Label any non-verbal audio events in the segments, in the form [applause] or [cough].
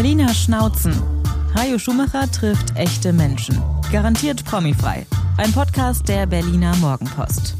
Berliner Schnauzen. Hajo Schumacher trifft echte Menschen. Garantiert promifrei. Ein Podcast der Berliner Morgenpost.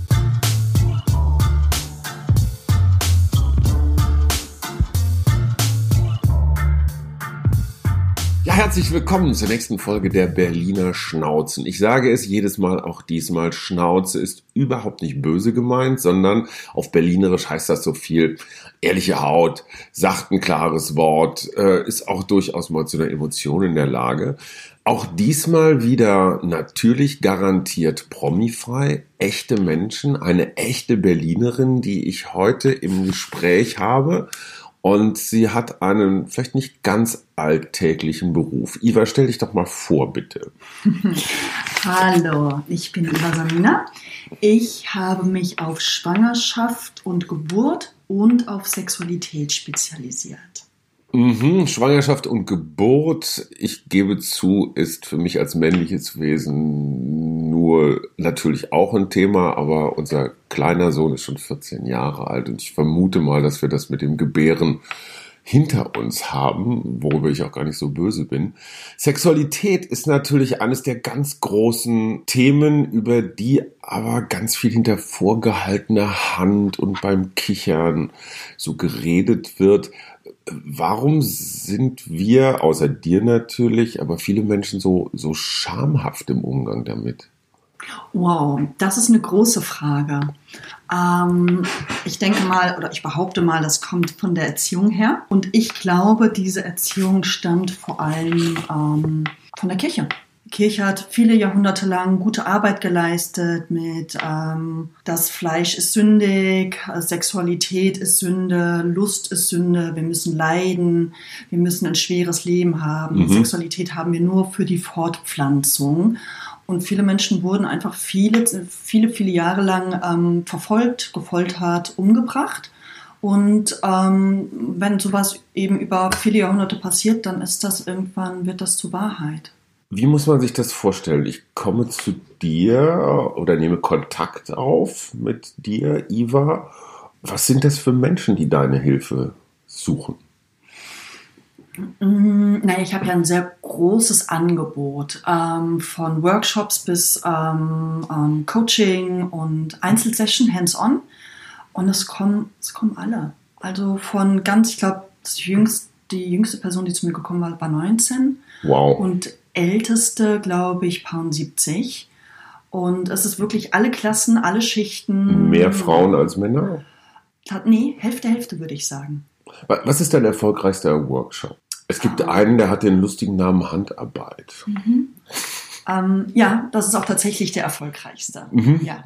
Ja, herzlich willkommen zur nächsten Folge der Berliner Schnauzen. Ich sage es jedes Mal, auch diesmal, Schnauze ist überhaupt nicht böse gemeint, sondern auf Berlinerisch heißt das so viel ehrliche Haut, sagt ein klares Wort, äh, ist auch durchaus mal zu einer Emotion in der Lage. Auch diesmal wieder natürlich garantiert promifrei, echte Menschen, eine echte Berlinerin, die ich heute im Gespräch habe und sie hat einen vielleicht nicht ganz alltäglichen Beruf. Iva, stell dich doch mal vor, bitte. [laughs] Hallo, ich bin Iva Samina. Ich habe mich auf Schwangerschaft und Geburt und auf Sexualität spezialisiert. Mhm, Schwangerschaft und Geburt, ich gebe zu, ist für mich als männliches Wesen nur natürlich auch ein Thema, aber unser kleiner Sohn ist schon 14 Jahre alt und ich vermute mal, dass wir das mit dem Gebären hinter uns haben, worüber ich auch gar nicht so böse bin. Sexualität ist natürlich eines der ganz großen Themen, über die aber ganz viel hinter vorgehaltener Hand und beim Kichern so geredet wird. Warum sind wir, außer dir natürlich, aber viele Menschen so, so schamhaft im Umgang damit? Wow, das ist eine große Frage. Ähm, ich denke mal, oder ich behaupte mal, das kommt von der Erziehung her. Und ich glaube, diese Erziehung stammt vor allem ähm, von der Kirche. Die Kirche hat viele Jahrhunderte lang gute Arbeit geleistet mit ähm, das Fleisch ist sündig, Sexualität ist Sünde, Lust ist Sünde, wir müssen leiden, wir müssen ein schweres Leben haben. Mhm. Sexualität haben wir nur für die Fortpflanzung. Und viele Menschen wurden einfach viele, viele, viele Jahre lang ähm, verfolgt, gefoltert, umgebracht. Und ähm, wenn sowas eben über viele Jahrhunderte passiert, dann ist das irgendwann, wird das zur Wahrheit. Wie muss man sich das vorstellen? Ich komme zu dir oder nehme Kontakt auf mit dir, Iva. Was sind das für Menschen, die deine Hilfe suchen? Mm, naja, ich habe ja ein sehr großes Angebot ähm, von Workshops bis ähm, ähm, Coaching und Einzelsession, hands-on. Und es kommen, es kommen alle. Also von ganz, ich glaube, die jüngste Person, die zu mir gekommen war, war 19. Wow. Und älteste, glaube ich, Pound 70. Und es ist wirklich alle Klassen, alle Schichten. Mehr Frauen als Männer? Nee, Hälfte, Hälfte würde ich sagen. Was ist dein erfolgreichster Workshop? Es gibt einen, der hat den lustigen Namen Handarbeit. Mhm. Ähm, ja, das ist auch tatsächlich der erfolgreichst. Mhm. Ja.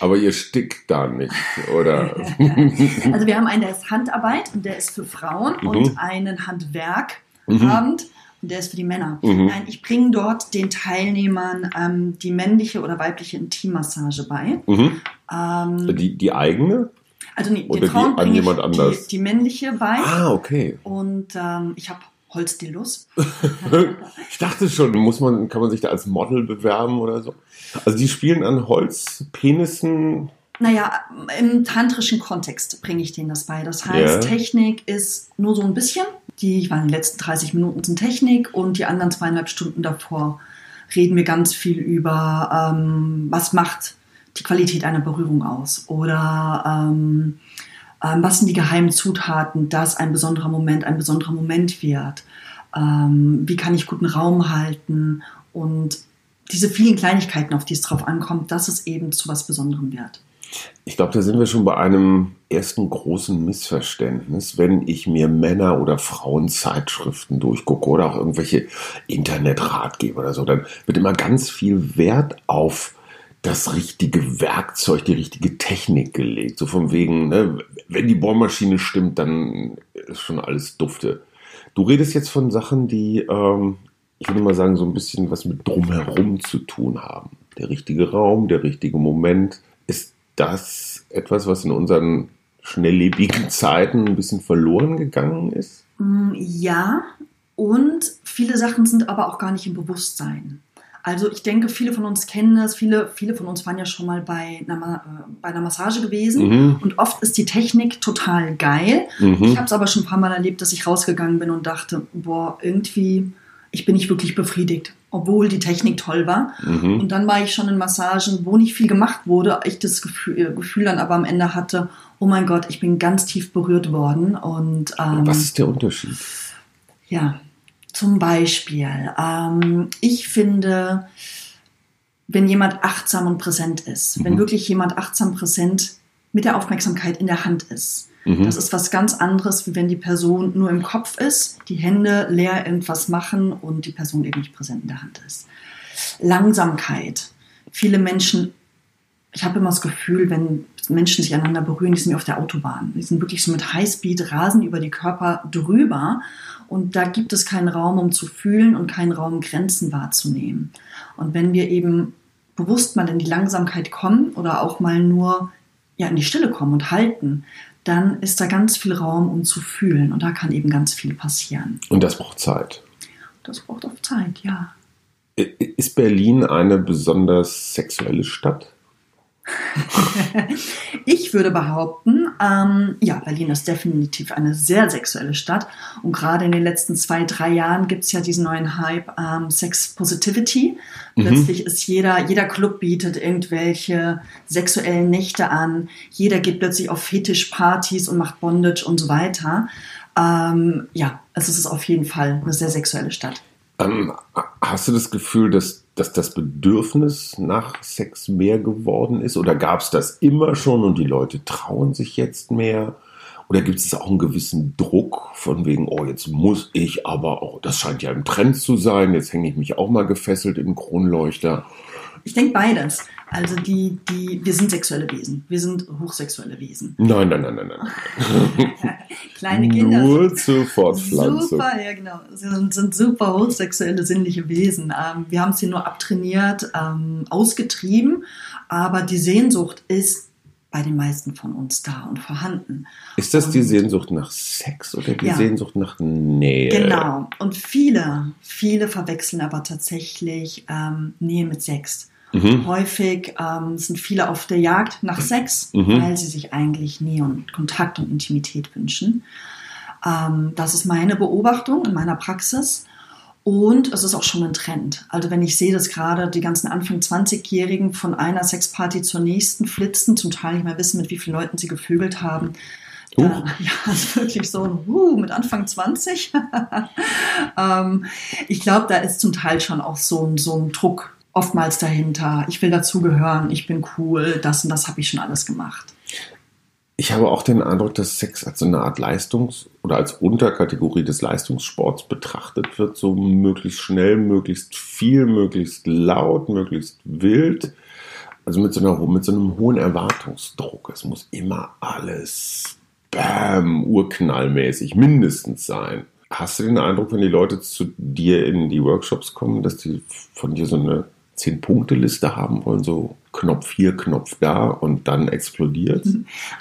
Aber ihr stickt da nicht, oder? [laughs] also wir haben einen, der ist Handarbeit und der ist für Frauen mhm. und einen Handwerkabend. Mhm. Und der ist für die Männer. Mhm. Nein, ich bringe dort den Teilnehmern ähm, die männliche oder weibliche Intimmassage bei. Mhm. Ähm, die, die eigene? Also nee, Oder den Frauen die an jemand anders? Die, die, männliche bei. Ah, okay. Und ähm, ich habe Holzdillos. [laughs] [laughs] ich dachte schon, muss man, kann man sich da als Model bewerben oder so? Also die spielen an Holzpenissen. Naja, im tantrischen Kontext bringe ich denen das bei. Das heißt, ja. Technik ist nur so ein bisschen. Die, ich meine, die letzten 30 Minuten sind Technik und die anderen zweieinhalb Stunden davor reden wir ganz viel über, ähm, was macht die Qualität einer Berührung aus oder ähm, ähm, was sind die geheimen Zutaten, dass ein besonderer Moment ein besonderer Moment wird, ähm, wie kann ich guten Raum halten? Und diese vielen Kleinigkeiten, auf die es drauf ankommt, dass es eben zu was Besonderem wird. Ich glaube, da sind wir schon bei einem ersten großen Missverständnis, wenn ich mir Männer- oder Frauenzeitschriften durchgucke oder auch irgendwelche Internetratgeber oder so, dann wird immer ganz viel Wert auf das richtige Werkzeug, die richtige Technik gelegt. So von wegen, ne, wenn die Bohrmaschine stimmt, dann ist schon alles dufte. Du redest jetzt von Sachen, die, ähm, ich würde mal sagen, so ein bisschen was mit drumherum zu tun haben. Der richtige Raum, der richtige Moment. Ist das etwas, was in unseren schnelllebigen Zeiten ein bisschen verloren gegangen ist? Mm, ja, und viele Sachen sind aber auch gar nicht im Bewusstsein. Also ich denke, viele von uns kennen das. Viele, viele von uns waren ja schon mal bei einer, äh, bei einer Massage gewesen. Mhm. Und oft ist die Technik total geil. Mhm. Ich habe es aber schon ein paar Mal erlebt, dass ich rausgegangen bin und dachte, boah, irgendwie, ich bin nicht wirklich befriedigt, obwohl die Technik toll war. Mhm. Und dann war ich schon in Massagen, wo nicht viel gemacht wurde. Ich das Gefühl, äh, Gefühl dann aber am Ende hatte, oh mein Gott, ich bin ganz tief berührt worden. Und ähm, Was ist der Unterschied? ja, zum Beispiel, ähm, ich finde, wenn jemand achtsam und präsent ist, wenn Mhm. wirklich jemand achtsam präsent mit der Aufmerksamkeit in der Hand ist, Mhm. das ist was ganz anderes, wie wenn die Person nur im Kopf ist, die Hände leer irgendwas machen und die Person eben nicht präsent in der Hand ist. Langsamkeit. Viele Menschen, ich habe immer das Gefühl, wenn Menschen sich einander berühren, die sind wie auf der Autobahn. Die sind wirklich so mit Highspeed, rasen über die Körper drüber. Und da gibt es keinen Raum, um zu fühlen und keinen Raum, Grenzen wahrzunehmen. Und wenn wir eben bewusst mal in die Langsamkeit kommen oder auch mal nur ja, in die Stille kommen und halten, dann ist da ganz viel Raum, um zu fühlen. Und da kann eben ganz viel passieren. Und das braucht Zeit. Das braucht auch Zeit, ja. Ist Berlin eine besonders sexuelle Stadt? Ich würde behaupten, ähm, ja, Berlin ist definitiv eine sehr sexuelle Stadt. Und gerade in den letzten zwei, drei Jahren gibt es ja diesen neuen Hype ähm, Sex Positivity. Plötzlich ist jeder, jeder Club bietet irgendwelche sexuellen Nächte an. Jeder geht plötzlich auf Fetischpartys und macht Bondage und so weiter. Ähm, ja, also es ist auf jeden Fall eine sehr sexuelle Stadt. Ähm, hast du das Gefühl, dass, dass das Bedürfnis nach Sex mehr geworden ist? Oder gab es das immer schon und die Leute trauen sich jetzt mehr? Oder gibt es auch einen gewissen Druck von wegen, oh, jetzt muss ich aber auch, das scheint ja im Trend zu sein, jetzt hänge ich mich auch mal gefesselt im Kronleuchter. Ich denke beides. Also die, die, wir sind sexuelle Wesen. Wir sind hochsexuelle Wesen. Nein, nein, nein, nein, nein. [laughs] Kleine Kinder Nur zur Fortpflanzung. Super, ja genau. Sie sind, sind super hochsexuelle, sinnliche Wesen. Ähm, wir haben sie nur abtrainiert, ähm, ausgetrieben, aber die Sehnsucht ist bei den meisten von uns da und vorhanden. Ist das die Und- Sehnsucht nach Sex oder die Ja. Sehnsucht nach Nähe? Genau. Und viele, viele verwechseln aber tatsächlich ähm, Nähe mit Sex. Mhm. Häufig ähm, sind viele auf der Jagd nach Sex, Mhm. weil sie sich eigentlich Nähe und Kontakt und Intimität wünschen. Ähm, das ist meine Beobachtung in meiner Praxis. Und es ist auch schon ein Trend. Also wenn ich sehe, dass gerade die ganzen Anfang 20-Jährigen von einer Sexparty zur nächsten flitzen, zum Teil nicht mehr wissen, mit wie vielen Leuten sie gevögelt haben. Huch. Dann, [laughs] ja, ist wirklich so ein uh, mit Anfang 20. [laughs] ähm, ich glaube, da ist zum Teil schon auch so ein, so ein Druck oftmals dahinter. Ich will dazugehören, ich bin cool, das und das habe ich schon alles gemacht. Ich habe auch den Eindruck, dass Sex als eine Art Leistungs- oder als Unterkategorie des Leistungssports betrachtet wird, so möglichst schnell, möglichst viel, möglichst laut, möglichst wild. Also mit so, einer, mit so einem hohen Erwartungsdruck. Es muss immer alles bam, urknallmäßig mindestens sein. Hast du den Eindruck, wenn die Leute zu dir in die Workshops kommen, dass die von dir so eine Zehn-Punkte-Liste haben wollen, so Knopf hier, Knopf da und dann explodiert?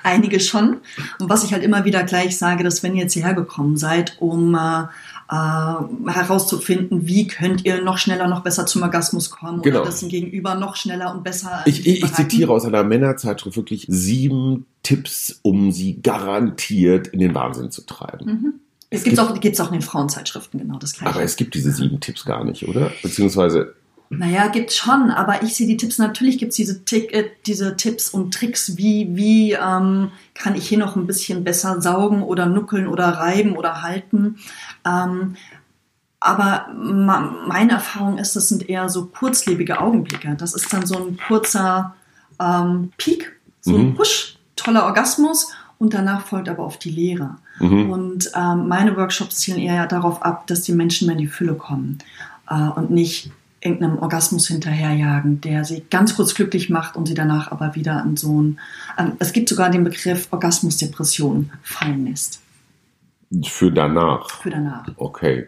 Einige schon. Und was ich halt immer wieder gleich sage, dass wenn ihr jetzt hierher gekommen seid, um äh, äh, herauszufinden, wie könnt ihr noch schneller, noch besser zum Orgasmus kommen Genau. oder das Gegenüber noch schneller und besser Ich, ich, ich zitiere aus einer Männerzeitschrift wirklich sieben Tipps, um sie garantiert in den Wahnsinn zu treiben. Mhm. Es Es gibt gibt- auch, gibt's auch in den Frauenzeitschriften genau das gleiche. Aber es gibt diese sieben Tipps gar nicht, oder? Beziehungsweise, Naja, gibt's schon, aber ich sehe die Tipps, natürlich gibt's diese, Tick, äh, diese Tipps und Tricks, wie, wie ähm, kann ich hier noch ein bisschen besser saugen oder nuckeln oder reiben oder halten. Ähm, aber meine Erfahrung ist, das sind eher so kurzlebige Augenblicke. Das ist dann so ein kurzer ähm, Peak, so ein Mhm. Push, toller Orgasmus und danach folgt aber auf die Leere. mhm. Und ähm, meine Workshops zielen eher darauf ab, dass die Menschen mehr in die Fülle kommen äh, und nicht irgendeinem Orgasmus hinterherjagen, der sie ganz kurz glücklich macht und sie danach aber wieder in so ein, ähm, es gibt sogar den Begriff Orgasmusdepression fallen lässt für danach. für danach. Okay.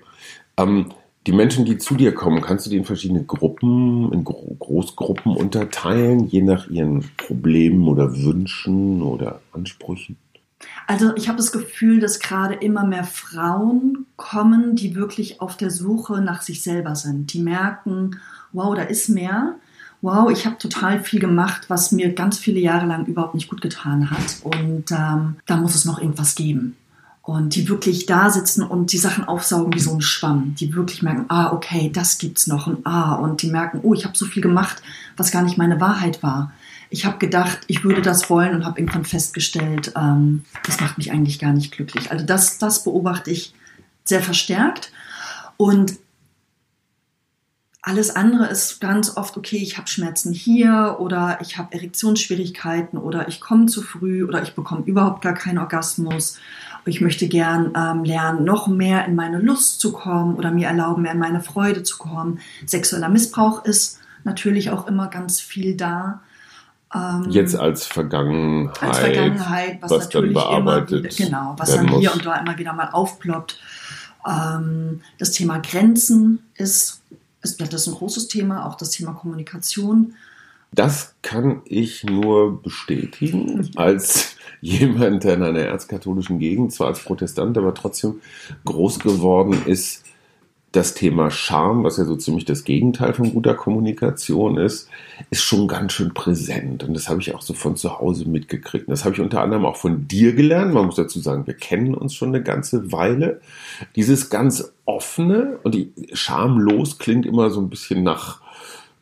Ähm, die Menschen, die zu dir kommen, kannst du die in verschiedene Gruppen, in Gro Großgruppen unterteilen, je nach ihren Problemen oder Wünschen oder Ansprüchen? Also ich habe das Gefühl, dass gerade immer mehr Frauen kommen, die wirklich auf der Suche nach sich selber sind. Die merken, wow, da ist mehr. Wow, ich habe total viel gemacht, was mir ganz viele Jahre lang überhaupt nicht gut getan hat. Und ähm, da muss es noch irgendwas geben. Und die wirklich da sitzen und die Sachen aufsaugen wie so ein Schwamm. Die wirklich merken, ah, okay, das gibt's noch. Und ah, und die merken, oh, ich habe so viel gemacht, was gar nicht meine Wahrheit war. Ich habe gedacht, ich würde das wollen und habe irgendwann festgestellt, ähm, das macht mich eigentlich gar nicht glücklich. Also das, das beobachte ich sehr verstärkt. Und alles andere ist ganz oft, okay, ich habe Schmerzen hier oder ich habe Erektionsschwierigkeiten oder ich komme zu früh oder ich bekomme überhaupt gar keinen Orgasmus. Ich möchte gern ähm, lernen, noch mehr in meine Lust zu kommen oder mir erlauben, mehr in meine Freude zu kommen. Sexueller Missbrauch ist natürlich auch immer ganz viel da. Ähm, Jetzt als Vergangenheit. Als Vergangenheit, was, was natürlich immer wieder, genau, was dann hier und da immer wieder mal aufploppt. Ähm, das Thema Grenzen ist, ist, das ist ein großes Thema, auch das Thema Kommunikation. Das kann ich nur bestätigen als jemand, der in einer erzkatholischen Gegend, zwar als Protestant, aber trotzdem groß geworden ist, das Thema Charme, was ja so ziemlich das Gegenteil von guter Kommunikation ist, ist schon ganz schön präsent. Und das habe ich auch so von zu Hause mitgekriegt. Und das habe ich unter anderem auch von dir gelernt. Man muss dazu sagen, wir kennen uns schon eine ganze Weile. Dieses ganz offene und die schamlos klingt immer so ein bisschen nach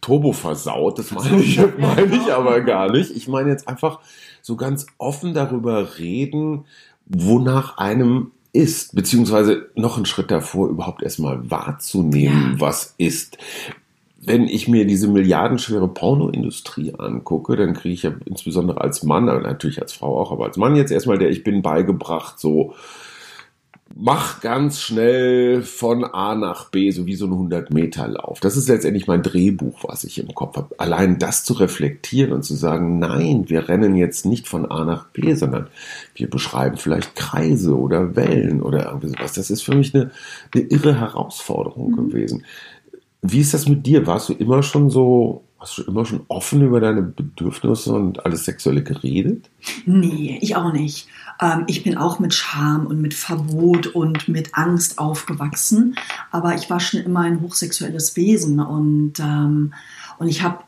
Turbo versaut. Das meine ich, [laughs] meine ich aber gar nicht. Ich meine jetzt einfach so ganz offen darüber reden, wonach einem ist, beziehungsweise noch einen Schritt davor, überhaupt erstmal wahrzunehmen, ja. was ist. Wenn ich mir diese milliardenschwere Pornoindustrie angucke, dann kriege ich ja insbesondere als Mann, aber natürlich als Frau auch, aber als Mann jetzt erstmal der Ich bin beigebracht, so mach ganz schnell von A nach B, so wie so ein 100-Meter-Lauf. Das ist letztendlich mein Drehbuch, was ich im Kopf habe. Allein das zu reflektieren und zu sagen, nein, wir rennen jetzt nicht von A nach B, sondern wir beschreiben vielleicht Kreise oder Wellen oder irgendwie sowas. Das ist für mich eine, eine irre Herausforderung mhm. gewesen. Wie ist das mit dir? Warst du immer schon so Hast du immer schon offen über deine Bedürfnisse und alles Sexuelle geredet? Nee, ich auch nicht. Ähm, ich bin auch mit Scham und mit Verbot und mit Angst aufgewachsen. Aber ich war schon immer ein hochsexuelles Wesen und, ähm, und ich habe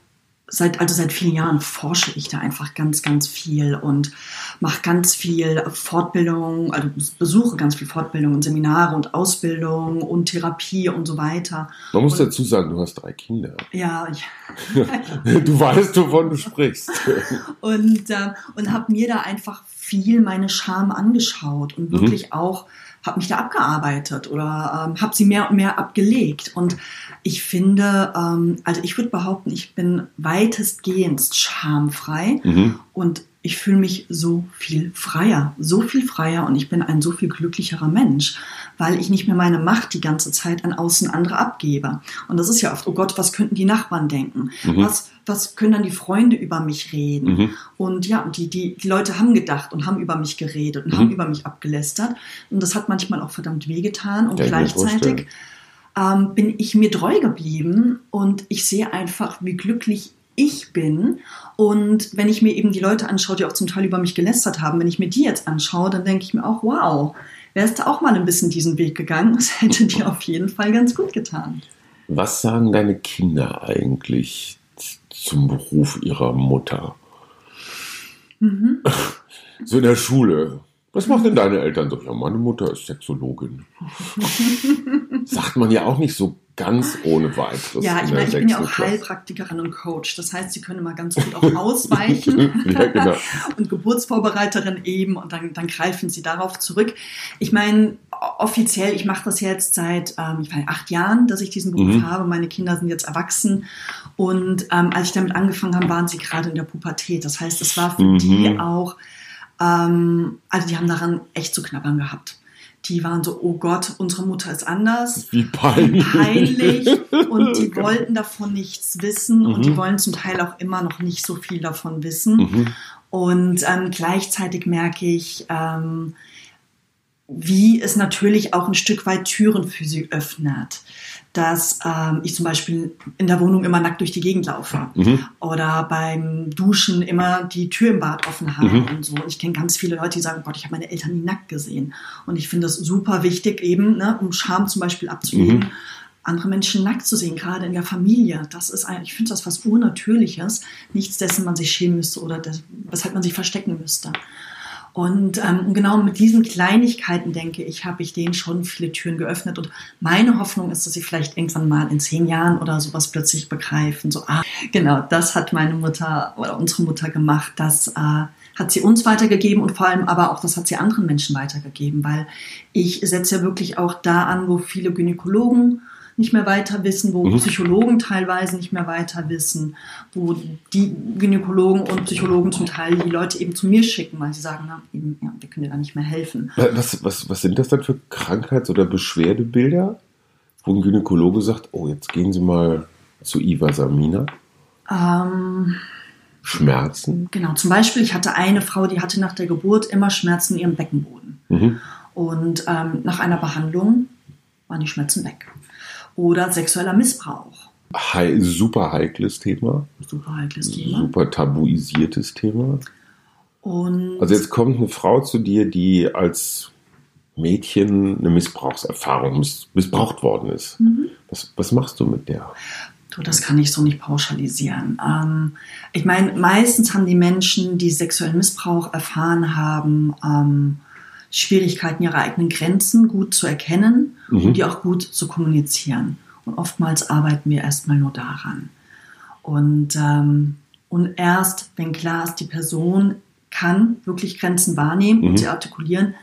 seit, also seit vielen Jahren forsche ich da einfach ganz, ganz viel und mache ganz viel Fortbildung, also besuche ganz viel Fortbildung und Seminare und Ausbildung und Therapie und so weiter. Man muss und, dazu sagen, du hast drei Kinder. Ja, [laughs] ich, du weißt, wovon du sprichst. [laughs] und äh, und habe mir da einfach viel meine Scham angeschaut und wirklich mhm. auch habe mich da abgearbeitet oder ähm, habe sie mehr und mehr abgelegt. Und ich finde, ähm, also ich würde behaupten, ich bin weitestgehend schamfrei mhm. und ich fühle mich so viel freier, so viel freier und ich bin ein so viel glücklicherer Mensch, weil ich nicht mehr meine Macht die ganze Zeit an außen andere abgebe. Und das ist ja oft, oh Gott, was könnten die Nachbarn denken? Mhm. Was, was können dann die Freunde über mich reden? Mhm. Und ja, die, die, die Leute haben gedacht und haben über mich geredet und mhm. haben über mich abgelästert. Und das hat manchmal auch verdammt wehgetan und ja, gleichzeitig ähm, bin ich mir treu geblieben und ich sehe einfach, wie glücklich ich bin. Und wenn ich mir eben die Leute anschaue, die auch zum Teil über mich gelästert haben, wenn ich mir die jetzt anschaue, dann denke ich mir auch, wow, wärst du auch mal ein bisschen diesen Weg gegangen, das hätte dir auf jeden Fall ganz gut getan. Was sagen deine Kinder eigentlich zum Beruf ihrer Mutter? Mhm. [laughs] So in der Schule. Was machen denn deine Eltern so? Ja, meine Mutter ist Sexologin. [laughs] Sagt man ja auch nicht so ganz ohne weiteres. Ja, ich meine, ich bin ja auch Heilpraktikerin und Coach. Das heißt, sie können immer ganz gut auch [laughs] ausweichen. ja, genau. [laughs] und Geburtsvorbereiterin eben und dann, dann greifen sie darauf zurück. Ich meine, offiziell, ich mache das jetzt seit ähm, ich meine, acht Jahren, dass ich diesen Beruf mhm. habe. Meine Kinder sind jetzt erwachsen. Und ähm, als ich damit angefangen habe, waren sie gerade in der Pubertät. Das heißt, es war für mhm. die auch, ähm, also die haben daran echt zu knabbern gehabt die waren so, oh Gott, unsere Mutter ist anders. Wie peinlich. peinlich. Und die [laughs] wollten davon nichts wissen mhm. und die mhm. wollen zum Teil auch immer noch nicht so viel davon wissen. Mhm. Und ähm, gleichzeitig merke ich, ähm, wie es natürlich auch ein Stück weit Türen für sie öffnet dass ähm, ich zum Beispiel in der Wohnung immer nackt durch die Gegend laufe mhm. oder beim Duschen immer die Tür im Bad offen habe mhm. und so. Ich kenne ganz viele Leute, die sagen, oh Gott, ich habe meine Eltern nie nackt gesehen. Und ich finde das super wichtig eben, ne, um Scham zum Beispiel abzulegen. Mhm. andere Menschen nackt zu sehen, gerade in der Familie. Das ist ein, ich finde das was Unnatürliches, nichts dessen man sich schämen müsste oder das, weshalb man sich verstecken müsste. Und ähm, genau mit diesen Kleinigkeiten, denke ich, habe ich denen schon viele Türen geöffnet. Und meine Hoffnung ist, dass sie vielleicht irgendwann mal in zehn Jahren oder sowas plötzlich begreifen. So, ah, genau, das hat meine Mutter oder unsere Mutter gemacht. Das äh, hat sie uns weitergegeben und vor allem aber auch, das hat sie anderen Menschen weitergegeben. Weil ich setze ja wirklich auch da an, wo viele Gynäkologen nicht mehr weiter wissen, wo mhm. Psychologen teilweise nicht mehr weiter wissen, wo die Gynäkologen und Psychologen zum Teil die Leute eben zu mir schicken, weil sie sagen, na, eben, ja, wir können dir da nicht mehr helfen. Was, was, was sind das dann für Krankheits- oder Beschwerdebilder, wo ein Gynäkologe sagt, oh, jetzt gehen Sie mal zu Iva Samina? Ähm, Schmerzen? Genau, zum Beispiel, ich hatte eine Frau, die hatte nach der Geburt immer Schmerzen in ihrem Beckenboden. Mhm. Und ähm, nach einer Behandlung waren die Schmerzen weg oder sexueller Missbrauch. He super heikles Thema. Super heikles Thema. Super tabuisiertes Thema. Und also jetzt kommt eine Frau zu dir, die als Mädchen eine Missbrauchserfahrung miss missbraucht worden ist. Mhm. Was, was machst du mit der? Du, das kann ich so nicht pauschalisieren. Ähm, ich meine, meistens haben die Menschen, die sexuellen Missbrauch erfahren haben, ähm, Schwierigkeiten, ihre eigenen Grenzen gut zu erkennen mhm. und die auch gut zu kommunizieren. Und oftmals arbeiten wir erstmal nur daran. Und, ähm, und erst, wenn klar ist, die Person kann wirklich Grenzen wahrnehmen mhm. und sie artikulieren,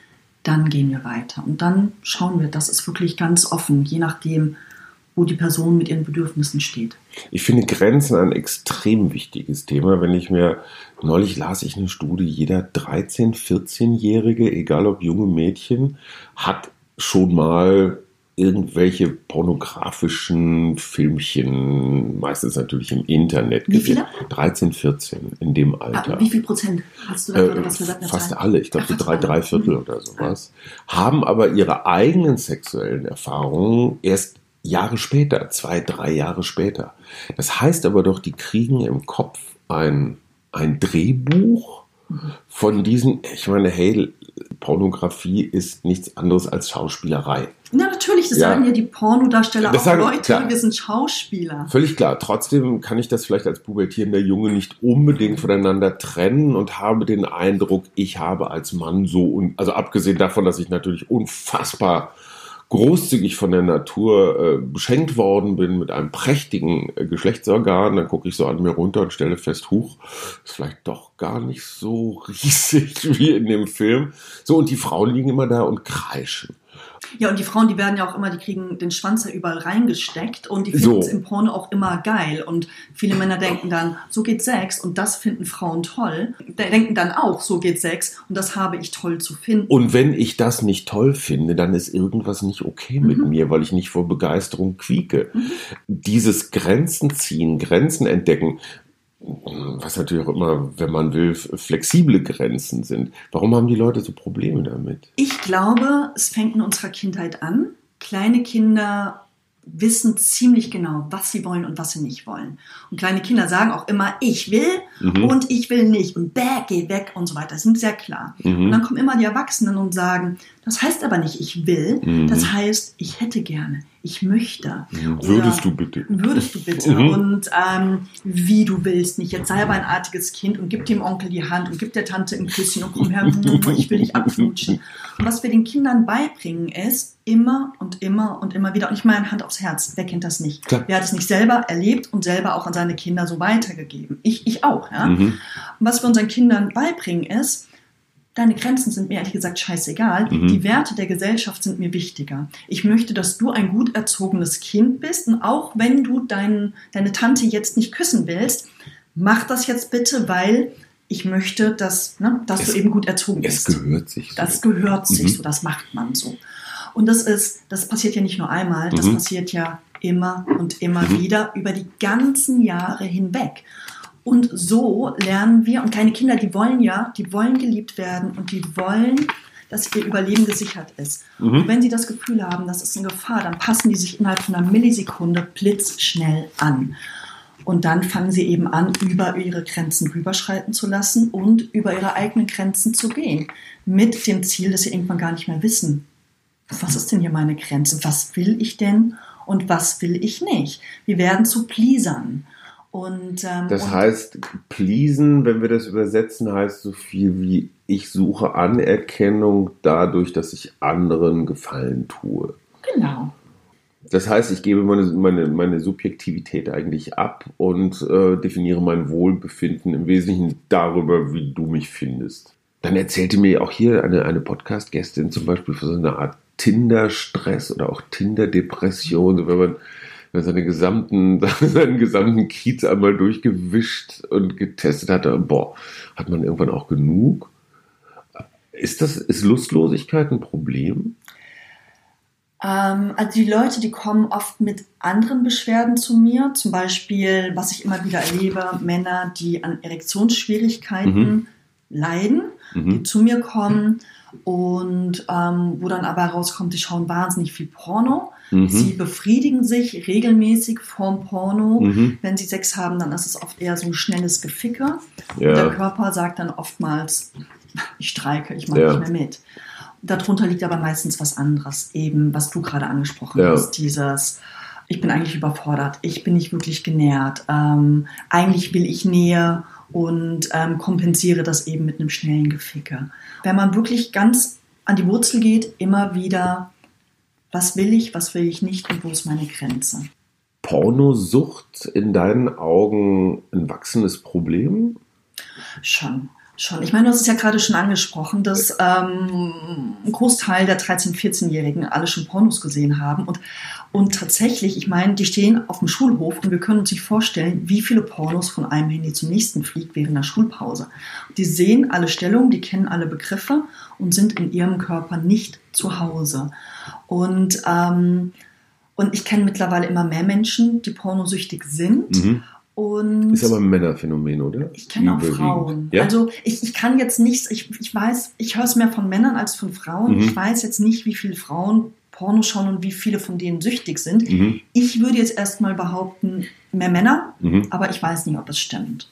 dann gehen wir weiter. Und dann schauen wir, das ist wirklich ganz offen, je nachdem, wo die Person mit ihren Bedürfnissen steht. Ich finde Grenzen ein extrem wichtiges Thema. Wenn ich mir, neulich las ich eine Studie, jeder 13-, 14-Jährige, egal ob junge Mädchen, hat schon mal irgendwelche pornografischen Filmchen, meistens natürlich im Internet Wie viele? 13, 14 in dem ah, Alter. Ah, wie viel Prozent hast du da äh, was gesagt? Fast alle, ich glaube so drei, drei Viertel mhm. oder sowas, haben aber ihre eigenen sexuellen Erfahrungen erst Jahre später, zwei, drei Jahre später. Das heißt aber doch, die kriegen im Kopf ein, ein Drehbuch von diesen, ich meine, hey, Pornografie ist nichts anderes als Schauspielerei. Na, natürlich, das ja. sagen ja die Pornodarsteller das auch sagen, Leute, klar. wir sind Schauspieler. Völlig klar. Trotzdem kann ich das vielleicht als pubertierender Junge nicht unbedingt voneinander trennen und habe den Eindruck, ich habe als Mann so, also abgesehen davon, dass ich natürlich unfassbar großzügig von der Natur äh, beschenkt worden bin mit einem prächtigen äh, Geschlechtsorgan, dann gucke ich so an mir runter und stelle fest, huch, ist vielleicht doch gar nicht so [laughs] riesig wie in dem Film. So, und die Frauen liegen immer da und kreischen. Ja, und die Frauen, die werden ja auch immer, die kriegen den Schwanz ja überall reingesteckt und die finden es im Porno auch immer geil. Und viele Männer denken dann, so geht Sex und das finden Frauen toll. Die denken dann auch, so geht Sex und das habe ich toll zu finden. Und wenn ich das nicht toll finde, dann ist irgendwas nicht okay mit mhm. mir, weil ich nicht vor Begeisterung quieke. Mhm. Dieses Grenzen ziehen, Grenzen entdecken, was natürlich auch immer, wenn man will, flexible Grenzen sind. Warum haben die Leute so Probleme damit? Ich glaube, es fängt in unserer Kindheit an. Kleine Kinder wissen ziemlich genau, was sie wollen und was sie nicht wollen. Und kleine Kinder sagen auch immer, ich will mhm. und ich will nicht und bäh, geh weg und so weiter. Das sind sehr klar. Mhm. Und dann kommen immer die Erwachsenen und sagen, das heißt aber nicht, ich will, mhm. das heißt, ich hätte gerne, ich möchte. Mhm. Würdest du bitte. Würdest du bitte. Mhm. Und ähm, wie du willst nicht. Jetzt sei aber ein artiges Kind und gib dem Onkel die Hand und gib der Tante ein Küsschen und komm her, ich will dich abknutschen. Und was wir den Kindern beibringen ist, immer und immer und immer wieder, und ich meine Hand aufs Herz, wer kennt das nicht? Klar. Wer hat es nicht selber erlebt und selber auch an seine Kinder so weitergegeben? Ich, ich auch. Ja? Mhm. Und was wir unseren Kindern beibringen ist, deine Grenzen sind mir ehrlich gesagt scheißegal. Mhm. Die Werte der Gesellschaft sind mir wichtiger. Ich möchte, dass du ein gut erzogenes Kind bist und auch wenn du dein, deine Tante jetzt nicht küssen willst, mach das jetzt bitte, weil ich möchte, dass, ne, dass es, du eben gut erzogen bist. Es gehört sich so. Das gehört sich mhm. so, das macht man so. Und das ist, das passiert ja nicht nur einmal, das mhm. passiert ja immer und immer mhm. wieder über die ganzen Jahre hinweg. Und so lernen wir, und kleine Kinder, die wollen ja, die wollen geliebt werden und die wollen, dass ihr Überleben gesichert ist. Mhm. Und wenn sie das Gefühl haben, das ist in Gefahr, dann passen die sich innerhalb von einer Millisekunde blitzschnell an. Und dann fangen sie eben an, über ihre Grenzen rüberschreiten zu lassen und über ihre eigenen Grenzen zu gehen. Mit dem Ziel, dass sie irgendwann gar nicht mehr wissen, was ist denn hier meine Grenze? Was will ich denn? und was will ich nicht. Wir werden zu Pleasern. Und, ähm, das und heißt, pleasen, wenn wir das übersetzen, heißt so viel wie ich suche Anerkennung dadurch, dass ich anderen Gefallen tue. genau. Das heißt, ich gebe meine, meine, meine Subjektivität eigentlich ab und äh, definiere mein Wohlbefinden im Wesentlichen darüber, wie du mich findest. Dann erzählte mir auch hier eine, eine Podcast-Gästin zum Beispiel von so einer Art Tinder-Stress oder auch Tinder-Depression, wenn man seine gesamten, [laughs] seinen gesamten Kiez einmal durchgewischt und getestet hatte, boah, hat man irgendwann auch genug? Ist das, ist Lustlosigkeit ein Problem? Ähm, also die Leute, die kommen oft mit anderen Beschwerden zu mir. Zum Beispiel, was ich immer wieder erlebe, Männer, die an Erektionsschwierigkeiten Mhm. leiden, die Mhm. zu mir kommen und ähm, wo dann aber rauskommt, die schauen wahnsinnig viel Porno. Sie Mhm. befriedigen sich regelmäßig vorm Porno. Mhm. Wenn sie Sex haben, dann ist es oft eher so ein schnelles Geficke. Und der Ja. Körper sagt dann oftmals, ich streike, ich mache Ja. nicht mehr mit. Darunter liegt aber meistens was anderes, eben was du gerade angesprochen Ja. hast, dieses, ich bin eigentlich überfordert, ich bin nicht wirklich genährt, ähm, eigentlich will ich Nähe und ähm, kompensiere das eben mit einem schnellen Geficke. Wenn man wirklich ganz an die Wurzel geht, immer wieder, was will ich, was will ich nicht und wo ist meine Grenze? Pornosucht in deinen Augen ein wachsendes Problem? Schon, schon. Ich meine, du hast es ja gerade schon angesprochen, dass ähm, ein Großteil der 13-, 14-Jährigen alle schon Pornos gesehen haben. Und, und tatsächlich, ich meine, die stehen auf dem Schulhof und wir können uns nicht vorstellen, wie viele Pornos von einem Handy zum nächsten fliegt während der Schulpause. Die sehen alle Stellungen, die kennen alle Begriffe und sind in ihrem Körper nicht zu Hause. Und, ähm, und ich kenne mittlerweile immer mehr Menschen, die pornosüchtig sind. Mhm. Und Ist aber ein Männerphänomen, oder? ich kenne auch. Frauen. Ja? Also ich, ich kann jetzt nichts, ich, ich weiß, ich höre es mehr von Männern als von Frauen. Mhm. Ich weiß jetzt nicht, wie viele Frauen Porno schauen und wie viele von denen süchtig sind. mhm. Ich würde jetzt erstmal behaupten, mehr Männer, Mhm. aber ich weiß nicht, ob es stimmt.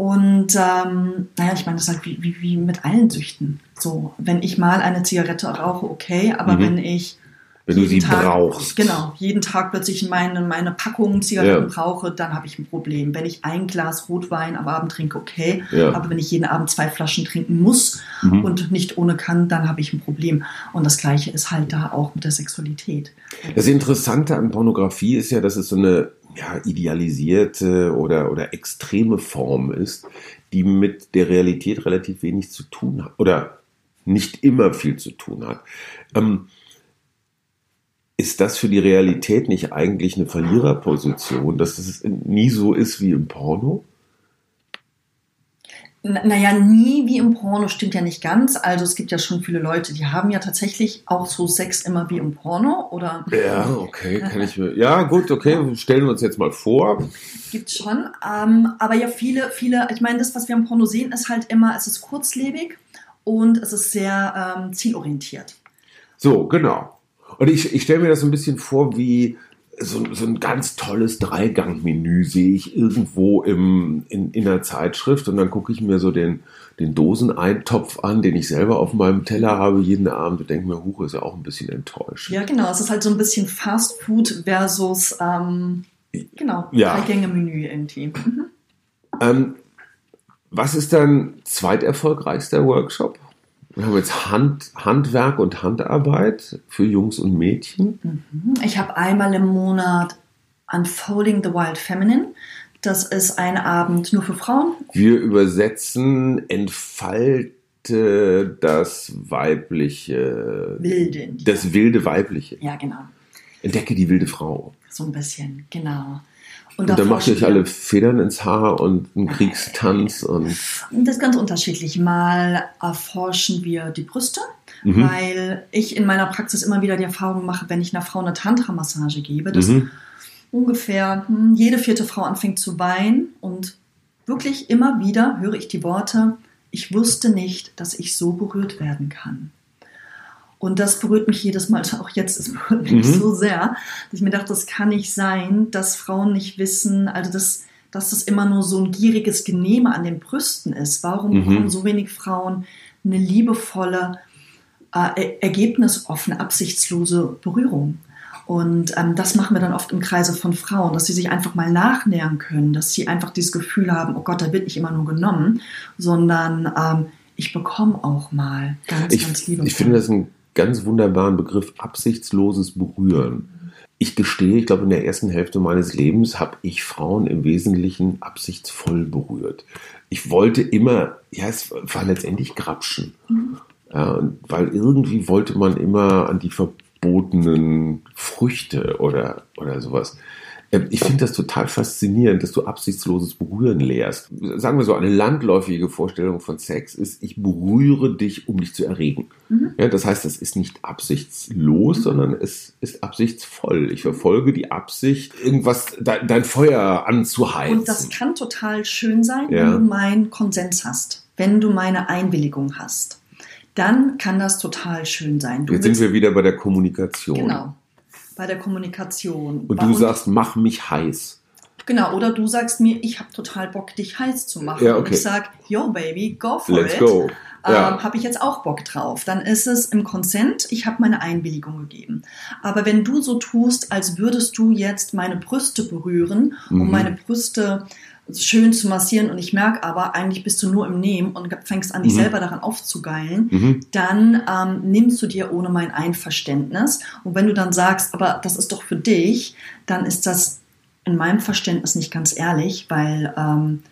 Und ähm, naja, ich meine, das ist halt wie, wie, wie mit allen Süchten. So, wenn ich mal eine Zigarette rauche, okay, aber Mhm. wenn ich Wenn du sie Tag, brauchst. Genau, jeden Tag plötzlich meine, meine Packung Zigaretten Ja. brauche, dann habe ich ein Problem. Wenn ich ein Glas Rotwein am Abend trinke, okay. Ja. Aber wenn ich jeden Abend zwei Flaschen trinken muss Mhm. und nicht ohne kann, dann habe ich ein Problem. Und das Gleiche ist halt da auch mit der Sexualität. Das Interessante an Pornografie ist ja, dass es so eine ja, idealisierte oder, oder extreme Form ist, die mit der Realität relativ wenig zu tun hat oder nicht immer viel zu tun hat. Ähm, ist das für die Realität nicht eigentlich eine Verliererposition, dass es nie so ist wie im Porno? Naja, nie wie im Porno stimmt ja nicht ganz. Also es gibt ja schon viele Leute, die haben ja tatsächlich auch so Sex immer wie im Porno oder Ja, okay, kann ich mir. Ja, gut, okay, stellen wir uns jetzt mal vor. Gibt's schon. Ähm, aber ja, viele, viele, ich meine, das, was wir im Porno sehen, ist halt immer, es ist kurzlebig und es ist sehr ähm, zielorientiert. So, genau. Und ich, ich stelle mir das so ein bisschen vor wie so, so ein ganz tolles Dreigang-Menü sehe ich irgendwo im, in, in einer Zeitschrift und dann gucke ich mir so den, den Doseneintopf an, den ich selber auf meinem Teller habe jeden Abend und denke mir, Huch, ist ja auch ein bisschen enttäuscht. Ja, genau. Es ist halt so ein bisschen Fast Food versus, ähm, genau, Ja. Drei-Gänge-Menü irgendwie. Mhm. Ähm, was ist dein zweiterfolgreichster Workshop? Wir haben jetzt Hand, Handwerk und Handarbeit für Jungs und Mädchen. Ich habe einmal im Monat Unfolding the Wild Feminine. Das ist ein Abend nur für Frauen. Wir übersetzen entfalte das weibliche, Wilde. das wilde weibliche. Ja, genau. Entdecke die wilde Frau. So ein bisschen, genau. Und da dann euch forschen wir- alle Federn ins Haar und einen Kriegstanz und Das ist ganz unterschiedlich. Mal erforschen wir die Brüste, Mhm. weil ich in meiner Praxis immer wieder die Erfahrung mache, wenn ich einer Frau eine Tantra-Massage gebe, dass Mhm. ungefähr hm, jede vierte Frau anfängt zu weinen und wirklich immer wieder höre ich die Worte, ich wusste nicht, dass ich so berührt werden kann. Und das berührt mich jedes Mal, [laughs] auch jetzt, es berührt mich Mhm. so sehr, dass ich mir dachte, das kann nicht sein, dass Frauen nicht wissen, also das, dass das immer nur so ein gieriges Genehme an den Brüsten ist. Warum Mhm. bekommen so wenig Frauen eine liebevolle, äh, er- ergebnisoffene, absichtslose Berührung? Und ähm, das machen wir dann oft im Kreise von Frauen, dass sie sich einfach mal nachnähern können, dass sie einfach dieses Gefühl haben, oh Gott, da wird nicht immer nur genommen, sondern ähm, ich bekomme auch mal ganz, ich, ganz liebevoll. Ich finde das einen ganz wunderbaren Begriff, absichtsloses Berühren. Ich gestehe, ich glaube, in der ersten Hälfte meines Lebens habe ich Frauen im Wesentlichen absichtsvoll berührt. Ich wollte immer, ja, es war letztendlich Grapschen. Mhm. Ja, weil irgendwie wollte man immer an die verbotenen Früchte oder, oder sowas. Ähm, ich finde das total faszinierend, dass du absichtsloses Berühren lehrst. Sagen wir so, eine landläufige Vorstellung von Sex ist, ich berühre dich, um dich zu erregen. Mhm. Ja, das heißt, es ist nicht absichtslos, mhm. sondern es ist absichtsvoll. Ich verfolge die Absicht, irgendwas, de, dein Feuer anzuheizen. Und das kann total schön sein, ja. wenn du meinen Konsens hast, wenn du meine Einwilligung hast. Dann kann das total schön sein. Du Jetzt sind wir wieder bei der Kommunikation. Genau bei der Kommunikation. Und du sagst, mach mich heiß. Genau, oder du sagst mir, ich habe total Bock, dich heiß zu machen. Ja, okay. Und ich sag, yo baby, go for Let's it. Go. Ja. Ähm, habe ich jetzt auch Bock drauf. Dann ist es im Consent, ich habe meine Einwilligung gegeben. Aber wenn du so tust, als würdest du jetzt meine Brüste berühren, mhm. um meine Brüste schön zu massieren und ich merke aber, eigentlich bist du nur im Nehmen und fängst an, dich mhm. selber daran aufzugeilen, mhm. dann ähm, nimmst du dir ohne mein Einverständnis. Und wenn du dann sagst, aber das ist doch für dich, dann ist das in meinem Verständnis nicht ganz ehrlich, weil ähm,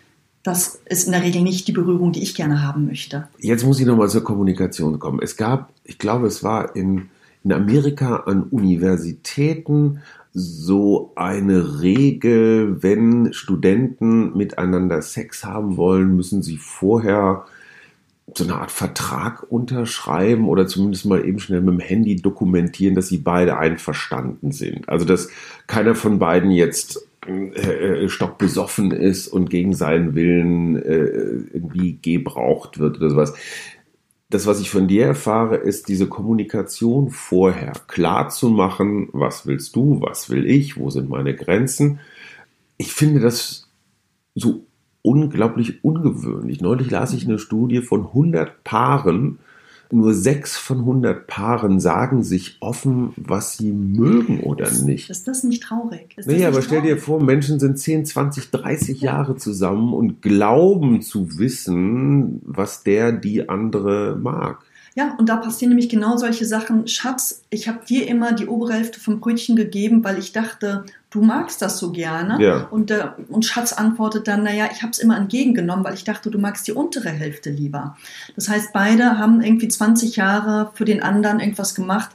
das ist in der Regel nicht die Berührung, die ich gerne haben möchte. Jetzt muss ich nochmal zur Kommunikation kommen. Es gab, ich glaube, es war in, in Amerika an Universitäten so eine Regel, wenn Studenten miteinander Sex haben wollen, müssen sie vorher so eine Art Vertrag unterschreiben oder zumindest mal eben schnell mit dem Handy dokumentieren, dass sie beide einverstanden sind. Also dass keiner von beiden jetzt äh, äh stockbesoffen ist und gegen seinen Willen äh, irgendwie gebraucht wird oder sowas das, was ich von dir erfahre, ist diese Kommunikation vorher klar zu machen, was willst du, was will ich, wo sind meine Grenzen. Ich finde das so unglaublich ungewöhnlich. Neulich las ich eine Studie von 100 Paaren, nur sechs von 100 Paaren sagen sich offen, was sie mögen oder nicht. Ist das nicht traurig? Ist nee, aber stell dir vor, Menschen sind 10, 20, 30 ja. Jahre zusammen und glauben zu wissen, was der, die andere mag. Ja, und da passieren nämlich genau solche Sachen. Schatz, ich habe dir immer die obere Hälfte vom Brötchen gegeben, weil ich dachte, du magst das so gerne. Ja. Und, äh, und Schatz antwortet dann, naja, ich habe es immer entgegengenommen, weil ich dachte, du magst die untere Hälfte lieber. Das heißt, beide haben irgendwie 20 Jahre für den anderen irgendwas gemacht,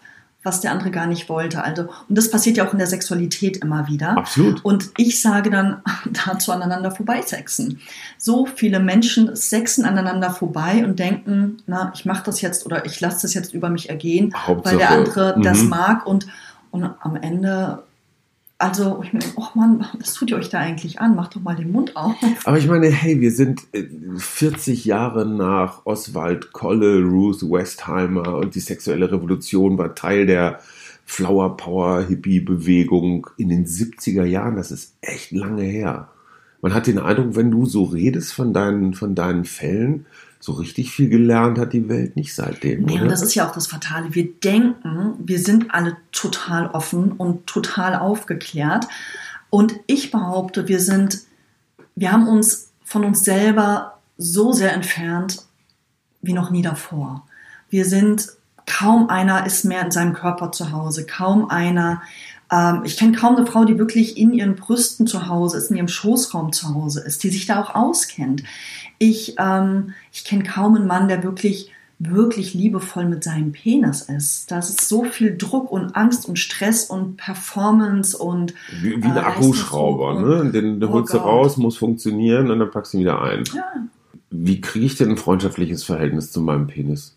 was der andere gar nicht wollte. Also, und das passiert ja auch in der Sexualität immer wieder. Absolut. Und ich sage dann [laughs] dazu aneinander vorbei sexen. So viele Menschen sexen aneinander vorbei und denken, na, ich mache das jetzt oder ich lasse das jetzt über mich ergehen, Hauptsache. weil der andere mhm. das mag und, und am Ende also, ich meine, oh Mann, was tut ihr euch da eigentlich an? Macht doch mal den Mund auf. Aber ich meine, hey, wir sind 40 äh, Jahre nach Oswald Kolle, Ruth Westheimer und die sexuelle Revolution war Teil der Flower Power Hippie Bewegung in den 70er Jahren. Das ist echt lange her. Man hat den Eindruck, wenn du so redest von deinen, von deinen Fällen, so richtig viel gelernt hat die Welt nicht seitdem. Ja, oder? das ist ja auch das Fatale. Wir denken, wir sind alle total offen und total aufgeklärt. Und ich behaupte, wir sind, wir haben uns von uns selber so sehr entfernt wie noch nie davor. Wir sind, kaum einer ist mehr in seinem Körper zu Hause, kaum einer ähm, ich kenne kaum eine Frau, die wirklich in ihren Brüsten zu Hause ist, in ihrem Schoßraum zu Hause ist, die sich da auch auskennt. Ich, ähm, ich kenne kaum einen Mann, der wirklich wirklich liebevoll mit seinem Penis ist. Das ist so viel Druck und Angst und Stress und Performance und wie, wie ein äh, Akkuschrauber, ne? Den, den oh holst du raus, muss funktionieren und dann packst du ihn wieder ein. Ja. Wie kriege ich denn ein freundschaftliches Verhältnis zu meinem Penis?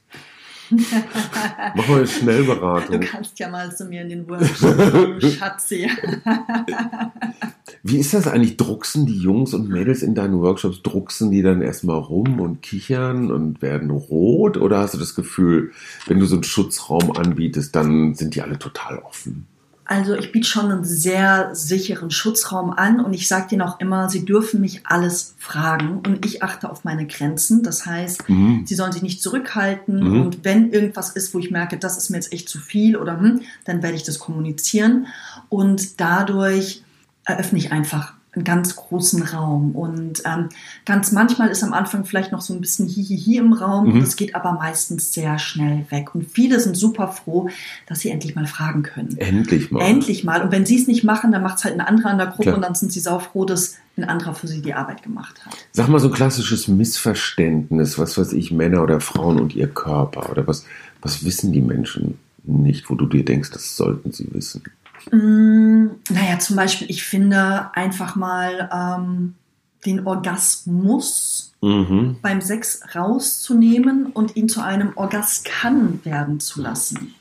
[laughs] Mach mal eine Schnellberatung. Du kannst ja mal zu mir in den Workshop, Schatzi. [laughs] Wie ist das eigentlich? Drucksen die Jungs und Mädels in deinen Workshops, drucksen die dann erstmal rum und kichern und werden rot? Oder hast du das Gefühl, wenn du so einen Schutzraum anbietest, dann sind die alle total offen? Also ich biete schon einen sehr sicheren Schutzraum an und ich sage denen auch immer, sie dürfen mich alles fragen und ich achte auf meine Grenzen. Das heißt, mhm. sie sollen sich nicht zurückhalten mhm. und wenn irgendwas ist, wo ich merke, das ist mir jetzt echt zu viel oder hm, dann werde ich das kommunizieren und dadurch eröffne ich einfach einen ganz großen Raum. Und ähm, ganz manchmal ist am Anfang vielleicht noch so ein bisschen Hihihi im Raum. Mhm. Das geht aber meistens sehr schnell weg. Und viele sind super froh, dass sie endlich mal fragen können. Endlich mal. Endlich mal. Und wenn sie es nicht machen, dann macht es halt ein anderer in der Gruppe Klar. und dann sind sie saufroh, dass ein anderer für sie die Arbeit gemacht hat. Sag mal so ein klassisches Missverständnis, was weiß ich, Männer oder Frauen und ihr Körper oder was, was wissen die Menschen nicht, wo du dir denkst, das sollten sie wissen? Mm, naja, zum Beispiel, ich finde einfach mal ähm, den Orgasmus mhm. beim Sex rauszunehmen und ihn zu einem Orgaskan werden zu lassen.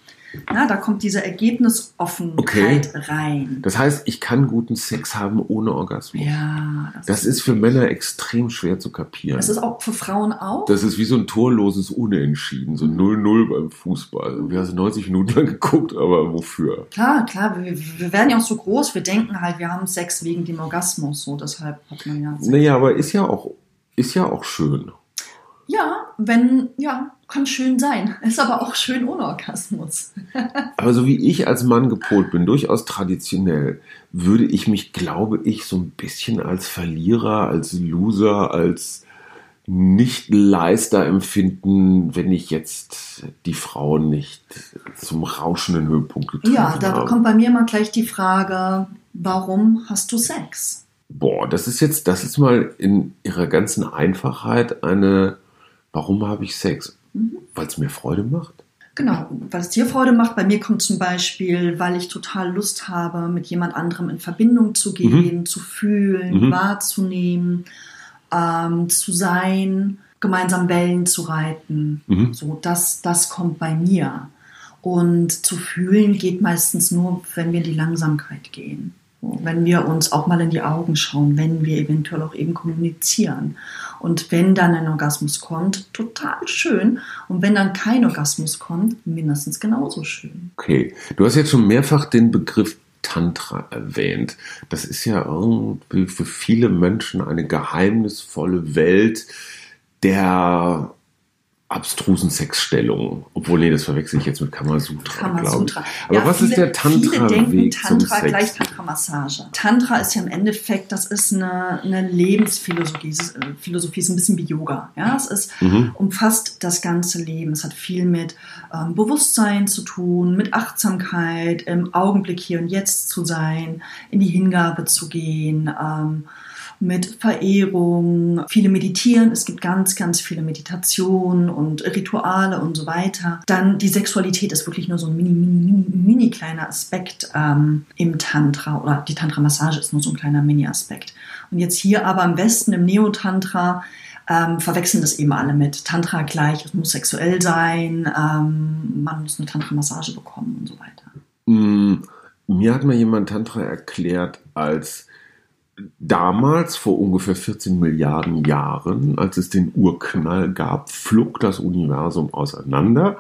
Na, da kommt diese Ergebnisoffenheit okay. rein. Das heißt, ich kann guten Sex haben ohne Orgasmus. Ja. Das, das ist, ist für Männer extrem schwer zu kapieren. Das ist auch für Frauen auch. Das ist wie so ein torloses Unentschieden, so 0-0 beim Fußball. Wir haben 90 Minuten lang geguckt, aber wofür? Klar, klar. Wir, wir, werden ja auch so groß, wir denken halt, wir haben Sex wegen dem Orgasmus. So, deshalb hat man ja. Sex. Naja, aber ist ja auch, ist ja auch schön. Ja, wenn, ja, kann schön sein. [laughs] Ist aber auch schön ohne Orgasmus. [laughs] aber so wie ich als Mann gepolt bin, durchaus traditionell, würde ich mich, glaube ich, so ein bisschen als Verlierer, als Loser, als nicht-Leister empfinden, wenn ich jetzt die Frau nicht zum rauschenden Höhepunkt getroffen habe. Ja, da habe. kommt bei mir mal gleich die Frage, warum hast du Sex? Boah, das ist jetzt, das ist mal in ihrer ganzen Einfachheit eine Warum habe ich Sex? Mhm. Weil es mir Freude macht? Genau, weil es dir Freude macht. Bei mir kommt zum Beispiel, weil ich total Lust habe, mit jemand anderem in Verbindung zu gehen, mhm. zu fühlen, mhm. wahrzunehmen, ähm, zu sein, gemeinsam Wellen zu reiten. Mhm. So, das, das kommt bei mir. Und zu fühlen geht meistens nur, wenn wir in die Langsamkeit gehen. Wenn wir uns auch mal in die Augen schauen, wenn wir eventuell auch eben kommunizieren. Und wenn dann ein Orgasmus kommt, total schön. Und wenn dann kein Orgasmus kommt, mindestens genauso schön. Okay, du hast jetzt schon mehrfach den Begriff Tantra erwähnt. Das ist ja irgendwie für viele Menschen eine geheimnisvolle Welt der abstrusen Sexstellungen. Obwohl, nee, das verwechsel ich jetzt mit Kamasutra. Kamasutra. Aber ja, was viele, ist der Tantra? Viele denken Tantra gleich Tantra-Massage. Tantra ist ja im Endeffekt, das ist eine, eine Lebensphilosophie. Ist, äh, Philosophie ist ein bisschen wie Yoga. Ja, es ist, mhm. umfasst das ganze Leben. Es hat viel mit ähm, Bewusstsein zu tun, mit Achtsamkeit, im Augenblick hier und jetzt zu sein, in die Hingabe zu gehen. Ähm, mit Verehrung, viele meditieren, es gibt ganz, ganz viele Meditationen und Rituale und so weiter. Dann die Sexualität ist wirklich nur so ein mini, mini, mini, mini kleiner Aspekt ähm, im Tantra oder die Tantra-Massage ist nur so ein kleiner Mini-Aspekt. Und jetzt hier aber im Westen, im Neo-Tantra, ähm, verwechseln das eben alle mit Tantra gleich, es muss sexuell sein, ähm, man muss eine Tantra-Massage bekommen und so weiter. Mm, mir hat mal jemand Tantra erklärt als damals, vor ungefähr 14 Milliarden Jahren, als es den Urknall gab, flog das Universum auseinander.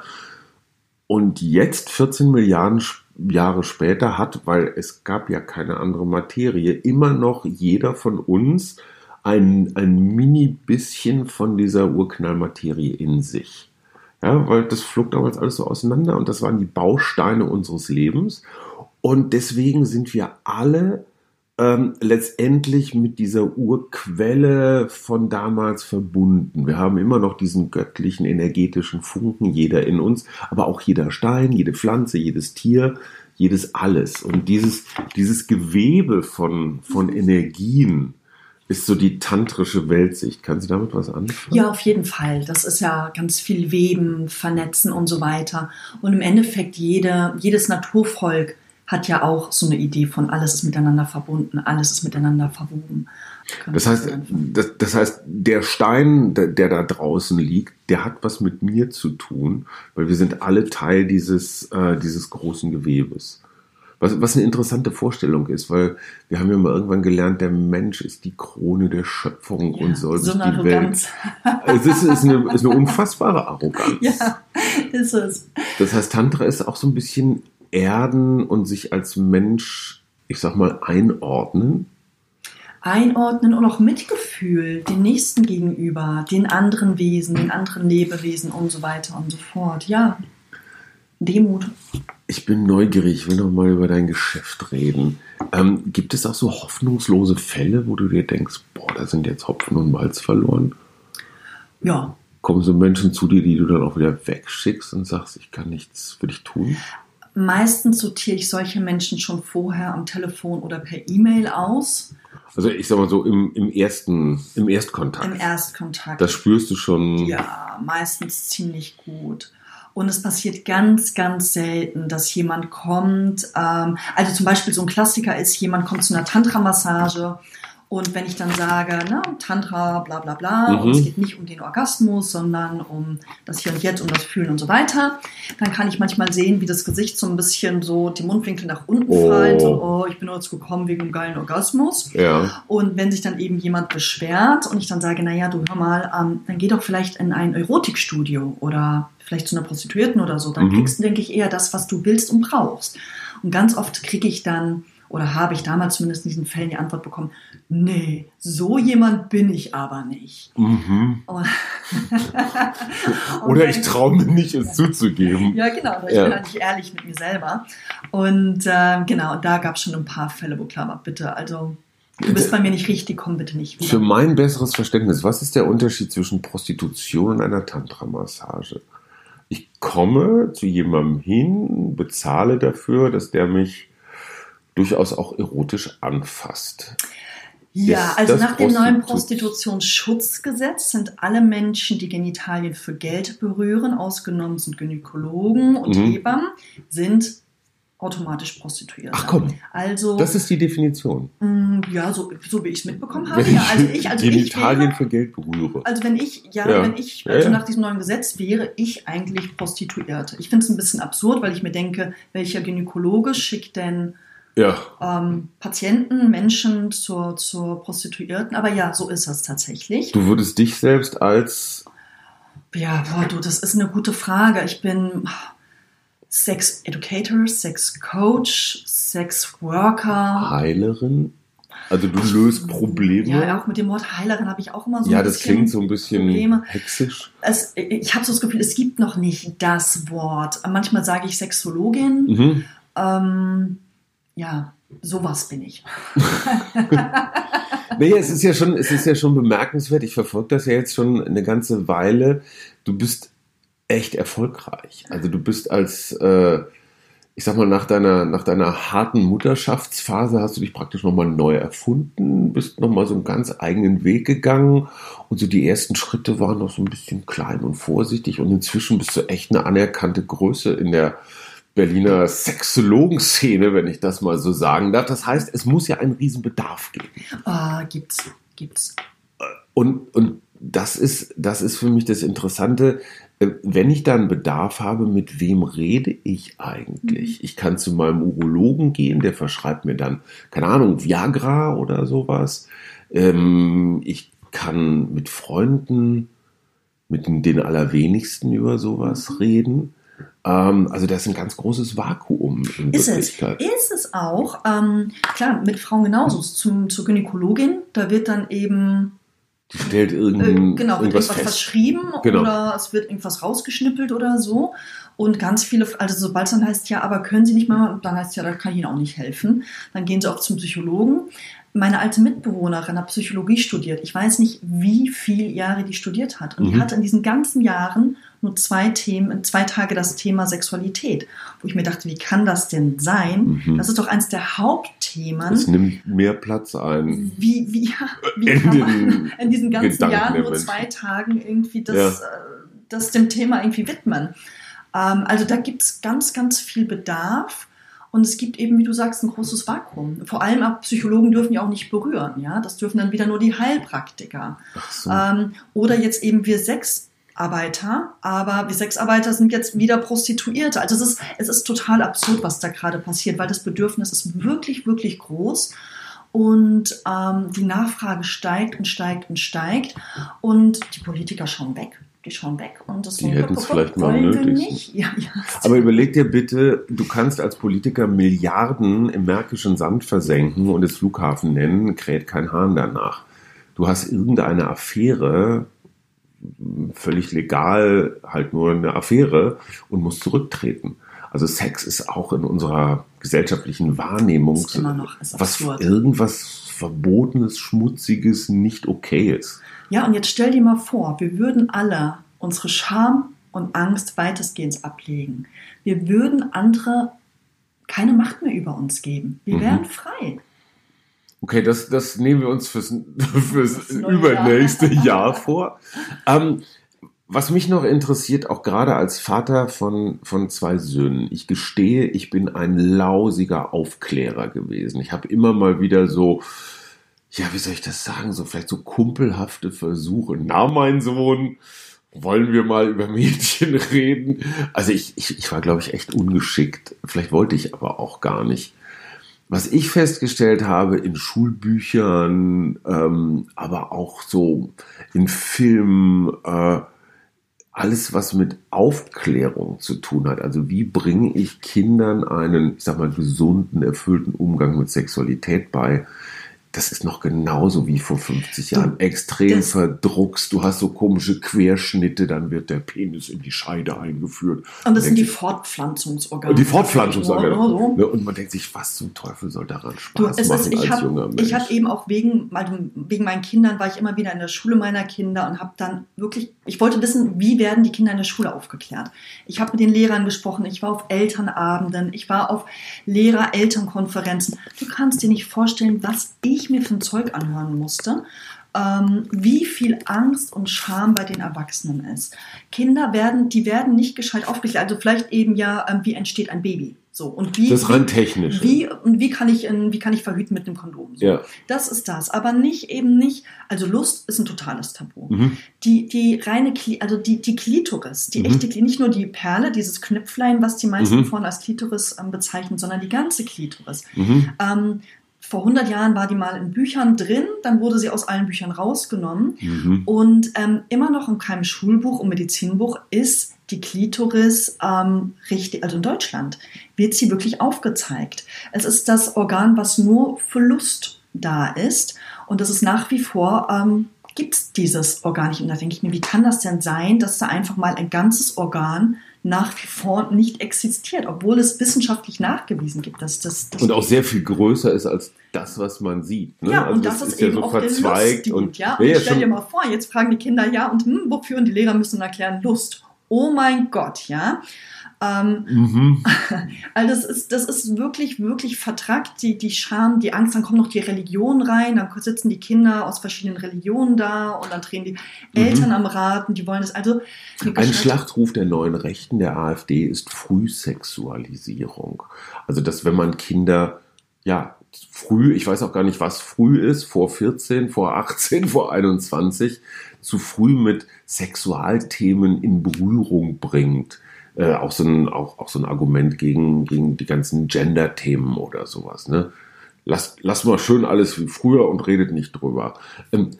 Und jetzt, 14 Milliarden Jahre später, hat, weil es gab ja keine andere Materie, immer noch jeder von uns ein, ein mini bisschen von dieser Urknallmaterie in sich. Ja, weil das flog damals alles so auseinander und das waren die Bausteine unseres Lebens. Und deswegen sind wir alle ähm, letztendlich mit dieser Urquelle von damals verbunden. Wir haben immer noch diesen göttlichen energetischen Funken, jeder in uns, aber auch jeder Stein, jede Pflanze, jedes Tier, jedes alles. Und dieses, dieses Gewebe von, von Energien, ist so die tantrische Weltsicht. Kann sie damit was anfangen? Ja, auf jeden Fall. Das ist ja ganz viel Weben, Vernetzen und so weiter. Und im Endeffekt jede, jedes Naturvolk hat ja auch so eine Idee von alles ist miteinander verbunden, alles ist miteinander verwoben. Das heißt, das, das, heißt, der Stein, der, der, da draußen liegt, der hat was mit mir zu tun, weil wir sind alle Teil dieses, äh, dieses großen Gewebes. Was, was eine interessante Vorstellung ist, weil wir haben ja mal irgendwann gelernt, der Mensch ist die Krone der Schöpfung ja, und soll so sich die Arroganz. Welt. [laughs] Es ist, ist, eine, ist eine unfassbare Arroganz. [laughs] Ja, ist es. Das heißt, Tantra ist auch so ein bisschen erden und sich als Mensch, ich sag mal, einordnen? Einordnen und auch Mitgefühl den Nächsten gegenüber, den anderen Wesen, den anderen Lebewesen und so weiter und so fort. Ja, Demut. Ich bin neugierig, ich will noch mal über dein Geschäft reden. Ähm, gibt es auch so hoffnungslose Fälle, wo du dir denkst, boah, da sind jetzt Hopfen und Malz verloren? Ja. Kommen so Menschen zu dir, die du dann auch wieder wegschickst und sagst, ich kann nichts für dich tun? Meistens sortiere ich solche Menschen schon vorher am Telefon oder per E-Mail aus. Also ich sag mal so im, im ersten, im Erstkontakt. Im Erstkontakt. Das spürst du schon. Ja, meistens ziemlich gut. Und es passiert ganz, ganz selten, dass jemand kommt. Ähm, also zum Beispiel so ein Klassiker ist, jemand kommt zu einer Tantra-Massage und wenn ich dann sage, na, Tantra, bla bla bla, Mhm. und es geht nicht um den Orgasmus, sondern um das Hier und Jetzt, um das Fühlen und so weiter, dann kann ich manchmal sehen, wie das Gesicht so ein bisschen so die Mundwinkel nach unten Oh. fallen, so, oh, ich bin jetzt gekommen wegen einem geilen Orgasmus. Ja. Und wenn sich dann eben jemand beschwert und ich dann sage, naja, du hör mal, ähm, dann geh doch vielleicht in ein Erotikstudio oder vielleicht zu einer Prostituierten oder so, dann Mhm. kriegst du, denke ich, eher das, was du willst und brauchst. Und ganz oft kriege ich dann, oder habe ich damals zumindest in diesen Fällen die Antwort bekommen, nee, so jemand bin ich aber nicht. Mhm. [laughs] Oder ich traue mir nicht, es zuzugeben. ja, genau. Ich Ja. bin eigentlich ehrlich mit mir selber. Und ähm, genau, und da gab es schon ein paar Fälle, wo klar war, bitte, also du bist bei mir nicht richtig, komm bitte nicht wieder. Für mein besseres Verständnis, was ist der Unterschied zwischen Prostitution und einer Tantra-Massage? Ich komme zu jemandem hin, bezahle dafür, dass der mich durchaus auch erotisch anfasst. Ja, Ist also nach dem neuen Prostitu- Prostitutionsschutzgesetz sind alle Menschen, die Genitalien für Geld berühren, ausgenommen sind Gynäkologen und Mhm. Hebammen, sind automatisch Prostituierte. Ach komm, Also, das ist die Definition. mh, ja, so, so wie ich es mitbekommen habe. Wenn Ja, also ich, also ich Genitalien für Geld berühre. also wenn ich, ja, Ja. wenn ich, Ja, also ja. nach diesem neuen Gesetz wäre ich eigentlich Prostituierte. Ich finde es ein bisschen absurd, weil ich mir denke, welcher Gynäkologe schickt denn Ja, ähm, Patienten, Menschen zur, zur Prostituierten. Aber ja, so ist es tatsächlich. du würdest dich selbst als Ja, boah, du, das ist eine gute Frage. Ich bin Sex Educator, Sex Coach, Sex Worker. Heilerin, also du löst Probleme. Ja, auch mit dem Wort Heilerin habe ich auch immer so Ja, ein das bisschen klingt so ein bisschen Probleme. hexisch. Es, ich habe so das Gefühl, es gibt noch nicht das Wort. Manchmal sage ich Sexologin. Mhm. Ähm, ja, sowas bin ich. [laughs] Naja, es ist ja schon, es ist ja schon bemerkenswert. Ich verfolge das ja jetzt schon eine ganze Weile. Du bist echt erfolgreich. Also du bist als, äh, ich sag mal, nach deiner, nach deiner harten Mutterschaftsphase hast du dich praktisch nochmal neu erfunden, bist nochmal so einen ganz eigenen Weg gegangen und so die ersten Schritte waren noch so ein bisschen klein und vorsichtig und inzwischen bist du echt eine anerkannte Größe in der Berliner Sexologenszene, wenn ich das mal so sagen darf. Das heißt, es muss ja einen riesen Bedarf geben. Ah, gibt's, gibt's. Und, und das ist, das ist für mich das Interessante. Äh, Wenn ich da einen Bedarf habe, mit wem rede ich eigentlich? Ich kann zu meinem Urologen gehen, der verschreibt mir dann, keine Ahnung, Viagra oder sowas. Ähm, ich kann mit Freunden, mit den allerwenigsten über sowas reden. Ähm, also das ist ein ganz großes Vakuum in Ist es. Wirklichkeit. Ist es auch. Ähm, klar, mit Frauen genauso. Zum, zur Gynäkologin, da wird dann eben Die stellt äh, irgendein, genau, wird irgendwas irgendwas verschrieben Genau. oder es wird irgendwas rausgeschnippelt oder so. Und ganz viele, also sobald es dann heißt, ja, aber können Sie nicht mal, dann heißt es ja, da kann ich Ihnen auch nicht helfen. Dann gehen sie auch zum Psychologen. Meine alte Mitbewohnerin hat Psychologie studiert. Ich weiß nicht, wie viele Jahre die studiert hat. Und die Mhm. hatte in diesen ganzen Jahren nur zwei Themen, zwei Tage das Thema Sexualität. Wo ich mir dachte, wie kann das denn sein? Mhm. Das ist doch eins der Hauptthemen. Es nimmt mehr Platz ein. Wie, wie, ja, wie In kann man in diesen ganzen Gedanken Jahren nur zwei Tagen irgendwie das, Ja. äh, das dem Thema irgendwie widmen? Ähm, also da gibt es ganz, ganz viel Bedarf. Und es gibt eben, wie du sagst, ein großes Vakuum. Vor allem auch Psychologen dürfen ja auch nicht berühren. Ja? Das dürfen dann wieder nur die Heilpraktiker. So. Ähm, oder jetzt eben wir Sexarbeiter, aber wir Sexarbeiter sind jetzt wieder Prostituierte. Also es ist, es ist total absurd, was da gerade passiert, weil das Bedürfnis ist wirklich, wirklich groß. Und ähm, die Nachfrage steigt und steigt und steigt. Und die Politiker schauen weg. die schauen weg und das Die hätten es vielleicht mal nötig. nicht. [laughs] Ja, ja. Aber überleg dir bitte, du kannst als Politiker Milliarden im märkischen Sand versenken und es Flughafen nennen, kräht kein Hahn danach. Du hast irgendeine Affäre, völlig legal, halt nur eine Affäre und musst zurücktreten. Also Sex ist auch in unserer gesellschaftlichen Wahrnehmung Ist immer noch- ist was irgendwas Verbotenes, Schmutziges nicht okay ist. Ja, und jetzt stell dir mal vor, wir würden alle unsere Scham und Angst weitestgehend ablegen. Wir würden andere keine Macht mehr über uns geben. Wir Mhm. wären frei. Okay, das, das nehmen wir uns fürs, [laughs] fürs übernächste Jahr. Jahr [laughs] vor. Ähm, was mich noch interessiert, auch gerade als Vater von, von zwei Söhnen, ich gestehe, ich bin ein lausiger Aufklärer gewesen. Ich habe immer mal wieder so, ja, wie soll ich das sagen, so vielleicht so kumpelhafte Versuche. Na, mein Sohn, wollen wir mal über Mädchen [laughs] reden? Also ich, ich, ich war, glaube ich, echt ungeschickt. Vielleicht wollte ich aber auch gar nicht. Was ich festgestellt habe in Schulbüchern, ähm, aber auch so in Filmen, äh, alles, was mit Aufklärung zu tun hat. Also wie bringe ich Kindern einen, ich sag mal, gesunden, erfüllten Umgang mit Sexualität bei? Das ist noch genauso wie vor 50 Jahren. Extrem das- verdruckst. Du hast so komische Querschnitte, dann wird der Penis in die Scheide eingeführt. Und das sind die Fortpflanzungsorgane. die Fortpflanzungsorgane. So. Ne, Und man denkt sich, was zum Teufel soll daran Du, Spaß es machen ist, ich als junger habe Mensch? hab eben auch wegen, wegen meinen Kindern war ich immer wieder in der Schule meiner Kinder und habe dann wirklich, ich wollte wissen, wie werden die Kinder in der Schule aufgeklärt. Ich habe mit den Lehrern gesprochen, ich war auf Elternabenden, ich war auf Lehrer-Elternkonferenzen. Du kannst dir nicht vorstellen, was ich mir für ein Zeug anhören musste. Ähm, wie viel Angst und Scham bei den Erwachsenen ist. Kinder werden, die werden nicht gescheit aufgeklärt. Also vielleicht eben ja, ähm, wie entsteht ein Baby? So und wie das ist rein technisch. wie, und wie kann ich, in, wie kann ich verhüten mit einem Kondom? So. Ja. Das ist das. Aber nicht eben nicht, also Lust ist ein totales Tabu. Mhm. Die, die reine, also die, die Klitoris, die Mhm. echte Klitoris, nicht nur die Perle, dieses Knöpflein, was die meisten Mhm. vorne als Klitoris ähm, bezeichnen, sondern die ganze Klitoris. Mhm. Ähm, vor 100 Jahren war die mal in Büchern drin, dann wurde sie aus allen Büchern rausgenommen. Mhm. Und ähm, immer noch in keinem Schulbuch und Medizinbuch ist die Klitoris ähm, richtig, also in Deutschland wird sie wirklich aufgezeigt. Es ist das Organ, was nur für Lust da ist. Und das ist nach wie vor, ähm, gibt es dieses Organ nicht. Und da denke ich mir, wie kann das denn sein, dass da einfach mal ein ganzes Organ nach wie vor nicht existiert, obwohl es wissenschaftlich nachgewiesen gibt, dass das, das Und auch sehr viel größer ist als das, was man sieht. Ne? ja, Also und das, ist, eben auch der Lustdienst, und ja. Und ja, stell dir mal vor, jetzt fragen die Kinder, ja, und hm, wofür? Und die Lehrer müssen erklären, Lust. Oh mein Gott, ja. Ähm, Mhm. [laughs] also das ist, das ist wirklich, wirklich vertrackt, die, die Scham, die Angst, dann kommt noch die Religion rein, dann sitzen die Kinder aus verschiedenen Religionen da und dann drehen die Eltern am Rad und die wollen das, also Mhm. Ein Schlachtruf der neuen Rechten der AfD ist Frühsexualisierung. Also, dass wenn man Kinder, ja, früh, ich weiß auch gar nicht, was früh ist, vor 14, vor 18, [laughs] vor 21, zu früh mit Sexualthemen in Berührung bringt. Äh, auch, so ein, auch, auch so ein Argument gegen, gegen die ganzen Gender-Themen oder sowas. Ne? Lasst, lasst mal schön alles wie früher und redet nicht drüber. Ähm,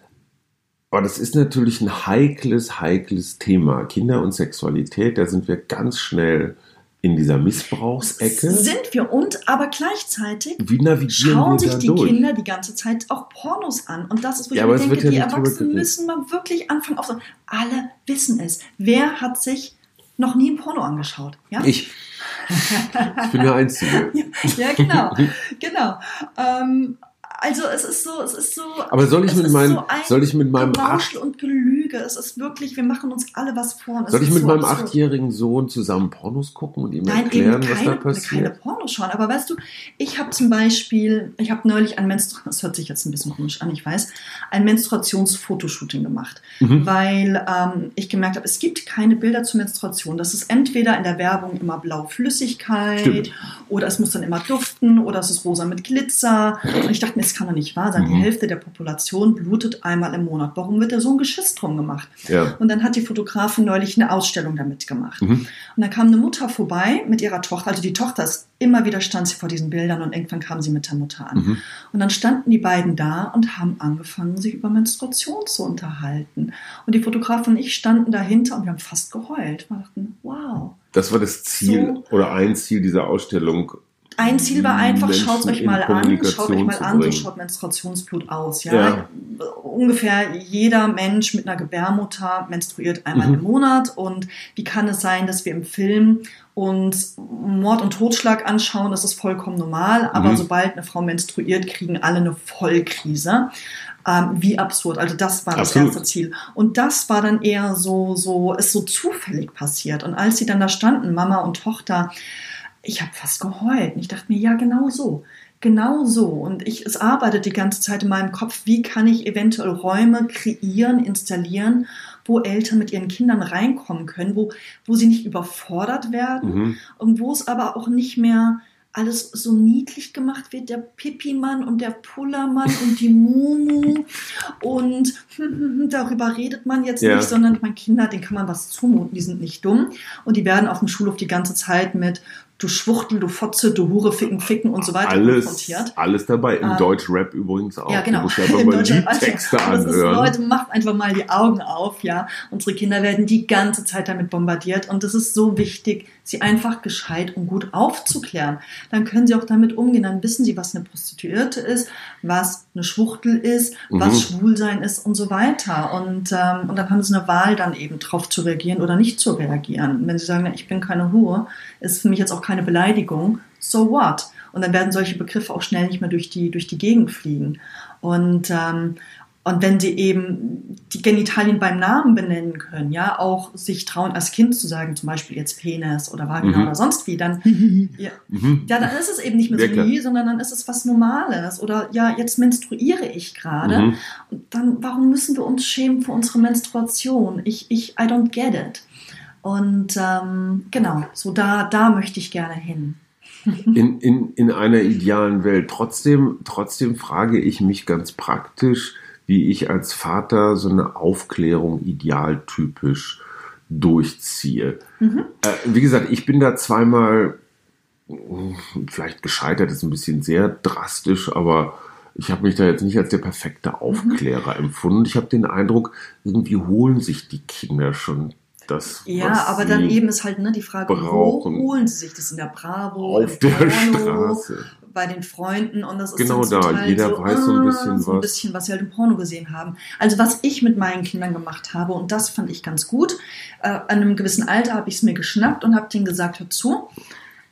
aber das ist natürlich ein heikles, heikles Thema. Kinder und Sexualität, da sind wir ganz schnell in dieser Missbrauchsecke. sind wir und, aber gleichzeitig schauen sich die durch? Kinder die ganze Zeit auch Pornos an. Und das ist, wo ich Ja, mir aber es denke, ja die Erwachsenen müssen mal wirklich anfangen aufzusagen. Alle wissen es. Wer hat sich noch nie ein Porno angeschaut? Ja, Ich. Ich bin der Einzige. [laughs] ja genau. genau. Ähm, also es ist so, es ist so. Aber soll ich mit meinem, so soll ich mit meinem Gerauschel und Gelüge. Es ist wirklich, wir machen uns alle was vor. es soll ich mit so meinem achtjährigen Sohn zusammen Pornos gucken und ihm Nein, erklären, eben was da keine, keine passiert? Pornos schauen. Aber weißt du, ich habe zum Beispiel, ich habe neulich ein Menstru das hört sich jetzt ein bisschen komisch an, ich weiß, ein Menstruationsfotoshooting gemacht, Mhm. weil ähm, ich gemerkt habe, es gibt keine Bilder zur Menstruation. Das ist entweder in der Werbung immer blau Flüssigkeit Stimmt. oder es muss dann immer duften oder es ist rosa mit Glitzer. Und ich dachte mir, das kann doch nicht wahr sein. Die Mhm. Hälfte der Population blutet einmal im Monat. Warum wird da so ein Geschiss drum Fotografierung gemacht. Ja. Und dann hat die Fotografin neulich eine Ausstellung damit gemacht. Mhm. Und dann kam eine Mutter vorbei mit ihrer Tochter. Also die Tochter ist immer wieder stand sie vor diesen Bildern und irgendwann kam sie mit der Mutter an. Mhm. Und dann standen die beiden da und haben angefangen, sich über Menstruation zu unterhalten. Und die Fotografin und ich standen dahinter und wir haben fast geheult. Wir dachten, wow. Das war das Ziel So. oder ein Ziel dieser Ausstellung. Ein Ziel war einfach, schaut euch mal an, schaut euch mal an, so schaut Menstruationsblut aus. Ja? Ja. Ungefähr jeder Mensch mit einer Gebärmutter menstruiert einmal Mhm. im Monat. Und wie kann es sein, dass wir im Film uns Mord und Totschlag anschauen? Das ist vollkommen normal. Aber Mhm. sobald eine Frau menstruiert, kriegen alle eine Vollkrise. Ähm, wie absurd. Also das war das Absolut. erste Ziel. Und das war dann eher so, so, ist so zufällig passiert. Und als sie dann da standen, Mama und Tochter, ich habe fast geheult. Und ich dachte mir, ja, genau so. Genau so. Und ich, es arbeitet die ganze Zeit in meinem Kopf, wie kann ich eventuell Räume kreieren, installieren, wo Eltern mit ihren Kindern reinkommen können, wo, wo sie nicht überfordert werden Mhm. und wo es aber auch nicht mehr alles so niedlich gemacht wird, der Pipi-Mann und der Pullermann und die [laughs] Mumu und [laughs] darüber redet man jetzt Ja. nicht, sondern ich meine, Kinder, denen kann man was zumuten, die sind nicht dumm und die werden auf dem Schulhof die ganze Zeit mit du Schwuchtel, du Fotze, du Hure, Ficken, Ficken und so weiter Alles, konfrontiert. alles dabei. Im Ähm, Deutsch-Rap übrigens auch. Ja, genau. Du musst [laughs] einfach Im mal Aber es ist, anhören. Leute, macht einfach mal die Augen auf, ja. Unsere Kinder werden die ganze Zeit damit bombardiert und es ist so wichtig, sie einfach gescheit und gut aufzuklären. Dann können sie auch damit umgehen. Dann wissen sie, was eine Prostituierte ist, was eine Schwuchtel ist, was Mhm. Schwulsein ist und so weiter. Und, ähm, und dann haben sie eine Wahl, dann eben drauf zu reagieren oder nicht zu reagieren. Und wenn sie sagen, ich bin keine Hure, ist für mich jetzt auch keine Beleidigung, so what? Und dann werden solche Begriffe auch schnell nicht mehr durch die, durch die Gegend fliegen. Und, ähm, und wenn sie eben die Genitalien beim Namen benennen können, ja, auch sich trauen, als Kind zu sagen, zum Beispiel jetzt Penis oder Vagina Mhm. oder sonst wie, dann, [laughs] ja, Mhm. ja, dann ist es eben nicht mehr so nie, sondern dann ist es was Normales. Oder ja, jetzt menstruiere ich gerade. Mhm. Und dann, warum müssen wir uns schämen für unsere Menstruation? Ich, ich, I don't get it. Und ähm, genau, so da, da möchte ich gerne hin. in, in, in einer idealen Welt. Trotzdem, trotzdem frage ich mich ganz praktisch, wie ich als Vater so eine Aufklärung idealtypisch durchziehe. Mhm. Äh, wie gesagt, ich bin da zweimal vielleicht gescheitert, ist ein bisschen sehr drastisch, aber ich habe mich da jetzt nicht als der perfekte Aufklärer empfunden. Ich habe den Eindruck, irgendwie holen sich die Kinder schon das. Ja, aber dann eben ist halt ne, die Frage, brauchen. wo holen sie sich das in der Bravo, auf der Porno, Straße. bei den Freunden und das ist Genau da. Teil Jeder so, weiß so ein ah, bisschen so ein was. bisschen, was sie halt im Porno gesehen haben. Also was ich mit meinen Kindern gemacht habe und das fand ich ganz gut. Äh, an einem gewissen Alter habe ich es mir geschnappt und habe denen gesagt, hör zu,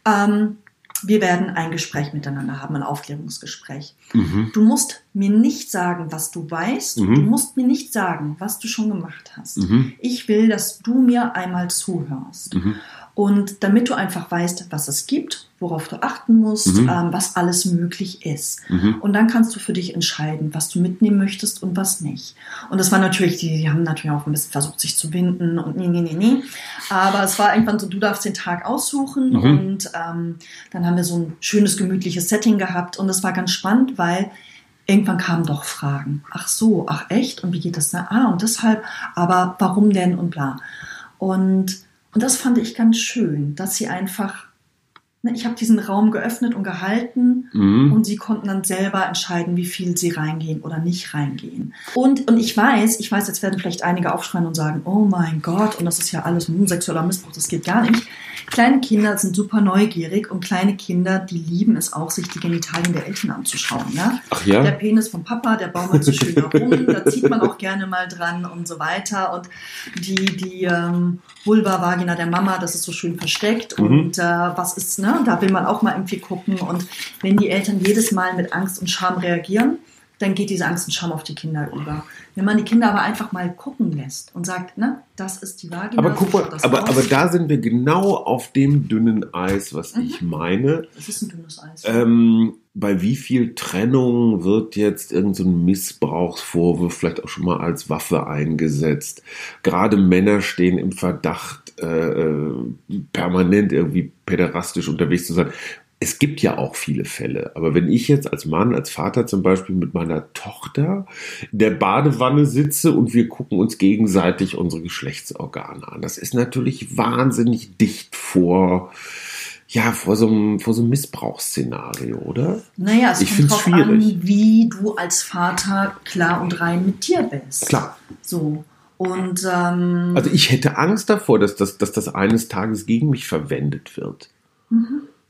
ähm, wir werden ein Gespräch miteinander haben, ein Aufklärungsgespräch. Mhm. Du musst mir nicht sagen, was du weißt. Mhm. Du musst mir nicht sagen, was du schon gemacht hast. Mhm. Ich will, dass du mir einmal zuhörst. Und damit du einfach weißt, was es gibt, worauf du achten musst, Mhm. ähm, was alles möglich ist. Mhm. Und dann kannst du für dich entscheiden, was du mitnehmen möchtest und was nicht. Und das war natürlich, die, die haben natürlich auch ein bisschen versucht, sich zu winden und nee, nee, nee, nee. Aber es war irgendwann so, du darfst den Tag aussuchen Mhm. und ähm, dann haben wir so ein schönes, gemütliches Setting gehabt und es war ganz spannend, weil irgendwann kamen doch Fragen. Ach so, ach echt? Und wie geht das da? Ah, und deshalb, aber warum denn und bla. Und, und das fand ich ganz schön, dass sie einfach, ne, ich habe diesen Raum geöffnet und gehalten Mhm. und sie konnten dann selber entscheiden, wie viel sie reingehen oder nicht reingehen. Und, und ich weiß, ich weiß, jetzt werden vielleicht einige aufschreien und sagen, oh mein Gott, und das ist ja alles hm, sexueller Missbrauch, das geht gar nicht. Kleine Kinder sind super neugierig und kleine Kinder, die lieben es auch, sich die Genitalien der Eltern anzuschauen. Ja? Ach Der ja? Penis vom Papa, der baumelt so schön herum, da zieht man auch gerne mal dran und so weiter. Und die, die ähm, Vulva, Vagina der Mama, das ist so schön versteckt. Mhm. Und äh, was ist, ne? Da will man auch mal irgendwie gucken. Und wenn die Eltern jedes Mal mit Angst und Scham reagieren, dann geht diese Angst und Scham auf die Kinder über. Wenn man die Kinder aber einfach mal gucken lässt und sagt, ne, das ist die Vagina. Aber guck mal, aber, aus. aber da sind wir genau auf dem dünnen Eis, was Mhm. ich meine. Das ist ein dünnes Eis. Ähm, bei wie viel Trennung wird jetzt irgendein so ein Missbrauchsvorwurf vielleicht auch schon mal als Waffe eingesetzt? Gerade Männer stehen im Verdacht, äh, äh, permanent irgendwie päderastisch unterwegs zu sein. Es gibt ja auch viele Fälle, aber wenn ich jetzt als Mann, als Vater zum Beispiel mit meiner Tochter in der Badewanne sitze und wir gucken uns gegenseitig unsere Geschlechtsorgane an, das ist natürlich wahnsinnig dicht vor, ja, vor so einem, vor so einem Missbrauchsszenario, oder? Naja, es Ich kommt drauf schwierig. an, wie du als Vater klar und rein mit dir bist. Klar. So. Und ähm, Also ich hätte Angst davor, dass das, dass das eines Tages gegen mich verwendet wird.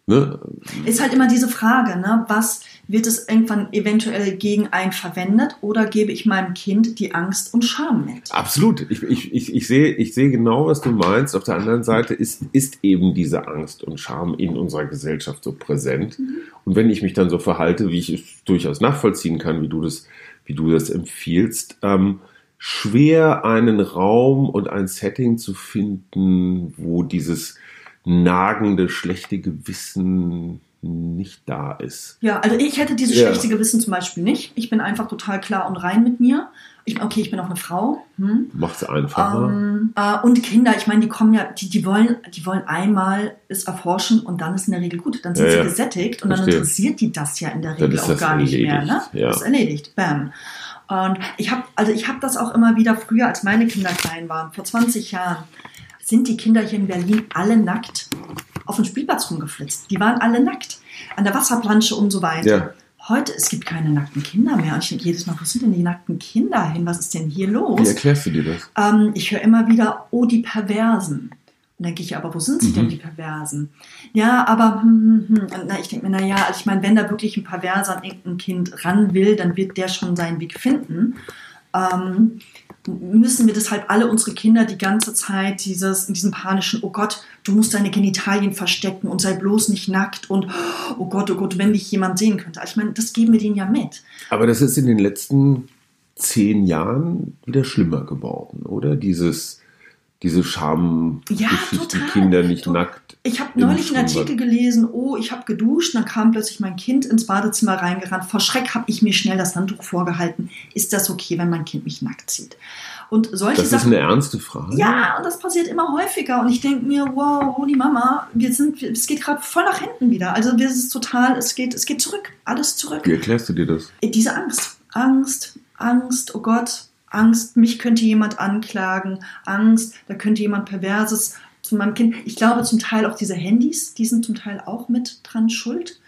Ne? ist halt immer diese Frage, ne? Was wird es irgendwann eventuell gegen einen verwendet oder gebe ich meinem Kind die Angst und Scham mit? Absolut. Ich, ich, ich, ich, sehe, ich sehe genau, was du meinst. Auf der anderen Seite ist, ist eben diese Angst und Scham in unserer Gesellschaft so präsent. Und wenn ich mich dann so verhalte, wie ich es durchaus nachvollziehen kann, wie du das, wie du das empfiehlst, ähm, schwer einen Raum und ein Setting zu finden, wo dieses nagende, schlechte Gewissen nicht da ist. Ja, also ich hätte dieses Ja. schlechte Gewissen zum Beispiel nicht. Ich bin einfach total klar und rein mit mir. Ich, okay, ich bin auch eine Frau. Hm? Macht es einfacher. Ähm, äh, und Kinder, ich meine, die kommen ja, die, die wollen, die wollen einmal es erforschen und dann ist in der Regel gut. Dann sind Ja, sie ja. gesättigt und dann Verstehe. interessiert die das ja in der Dann Regel auch gar nicht mehr. Ne? erledigt, ja. Das ist erledigt. Bam. Und ich habe, also ich habe das auch immer wieder früher, als meine Kinder klein waren, vor 20 Jahren, sind die Kinder hier in Berlin alle nackt auf dem Spielplatz rumgeflitzt. Die waren alle nackt. An der Wasserplansche und so weiter. Ja. Heute, es gibt keine nackten Kinder mehr. Und ich denke jedes Mal, wo sind denn die nackten Kinder hin? Was ist denn hier los? Wie erklärst du dir das? Ähm, ich höre immer wieder, oh, die Perversen. Dann denke ich, ja, aber wo sind sie Mhm. denn, die Perversen? Ja, aber hm, hm, hm. Und na, ich denke mir, naja, also ich meine, wenn da wirklich ein Perverser an irgendein Kind ran will, dann wird der schon seinen Weg finden. Ähm, müssen wir das halt alle unsere Kinder die ganze Zeit dieses, in diesem panischen, oh Gott, du musst deine Genitalien verstecken und sei bloß nicht nackt und oh Gott, oh Gott, wenn dich jemand sehen könnte. Also ich meine, das geben wir denen ja mit. Aber das ist in den letzten zehn Jahren wieder schlimmer geworden, oder? Dieses, diese Schamgeschichten, Ja, total. Kinder nicht nackt. Ich habe neulich einen. Artikel gelesen, oh, ich habe geduscht, dann kam plötzlich mein Kind ins Badezimmer reingerannt. Vor Schreck habe ich mir schnell das Handtuch vorgehalten. Ist das okay, wenn mein Kind mich nackt sieht? Und solche Das ist Sachen. eine ernste Frage. ja, und das passiert immer häufiger. Und ich denke mir, wow, holy Mama, wir sind, es geht gerade voll nach hinten wieder. Also wir sind total, es geht, es geht zurück, alles zurück. Wie erklärst du dir das? Diese Angst, Angst, Angst, oh Gott, Angst, mich könnte jemand anklagen, Angst, da könnte jemand Perverses zu meinem Kind. Ich glaube zum Teil auch diese Handys, die sind zum Teil auch mit dran schuld,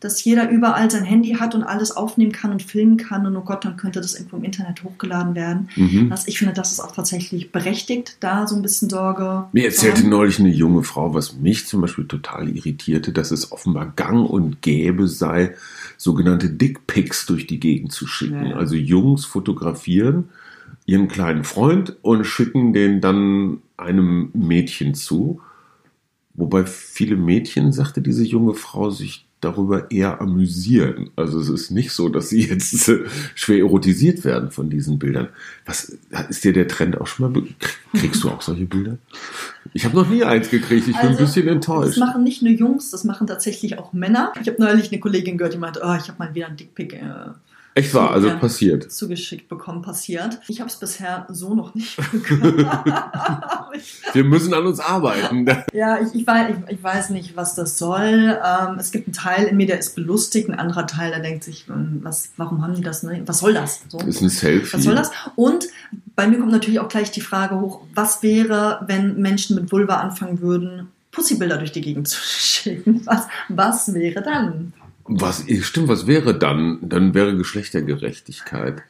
dass jeder überall sein Handy hat und alles aufnehmen kann und filmen kann und oh Gott, dann könnte das irgendwo im Internet hochgeladen werden. Mhm. Das, ich finde, das ist auch tatsächlich berechtigt, da so ein bisschen Sorge. Mir erzählte neulich eine junge Frau, was mich zum Beispiel total irritierte, dass es offenbar gang und gäbe sei, sogenannte Dickpics durch die Gegend zu schicken. Ja. Also Jungs fotografieren ihren kleinen Freund und schicken den dann einem Mädchen zu. Wobei viele Mädchen, sagte diese junge Frau, sich darüber eher amüsieren. Also es ist nicht so, dass sie jetzt [laughs] schwer erotisiert werden von diesen Bildern. Was ist dir der Trend auch schon mal? Kriegst du auch solche Bilder? Ich habe noch nie eins gekriegt. Ich bin ein Also, bisschen Das enttäuscht. machen nicht nur Jungs, das machen tatsächlich auch Männer. Ich habe neulich eine Kollegin gehört, die meinte, oh, ich habe mal wieder einen Dickpick äh, Echt wahr, also passiert. zugeschickt bekommen, passiert. Ich habe es bisher so noch nicht [laughs] bekommen. Wir müssen an uns arbeiten. [laughs] ja, ich, ich, weiß, ich, ich weiß nicht, was das soll. Ähm, es gibt einen Teil in mir, der ist belustigt, ein anderer Teil, der denkt sich, ähm, was, warum haben die das? Ne? Was soll das? So. Das ist ein Selfie. Was soll das? Und bei mir kommt natürlich auch gleich die Frage hoch, was wäre, wenn Menschen mit Vulva anfangen würden, Pussybilder durch die Gegend zu [laughs] schicken? Was, was wäre dann? Was, stimmt, was wäre dann? Dann wäre Geschlechtergerechtigkeit.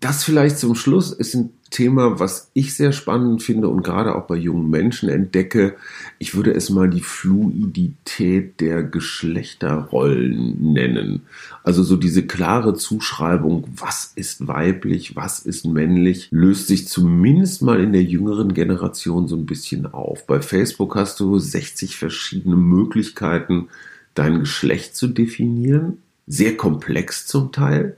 Das vielleicht zum Schluss ist ein Thema, was ich sehr spannend finde und gerade auch bei jungen Menschen entdecke. Ich würde es mal die Fluidität der Geschlechterrollen nennen. Also so diese klare Zuschreibung, was ist weiblich, was ist männlich, löst sich zumindest mal in der jüngeren Generation so ein bisschen auf. Bei Facebook hast du 60 verschiedene Möglichkeiten, dein Geschlecht zu definieren. Sehr komplex zum Teil.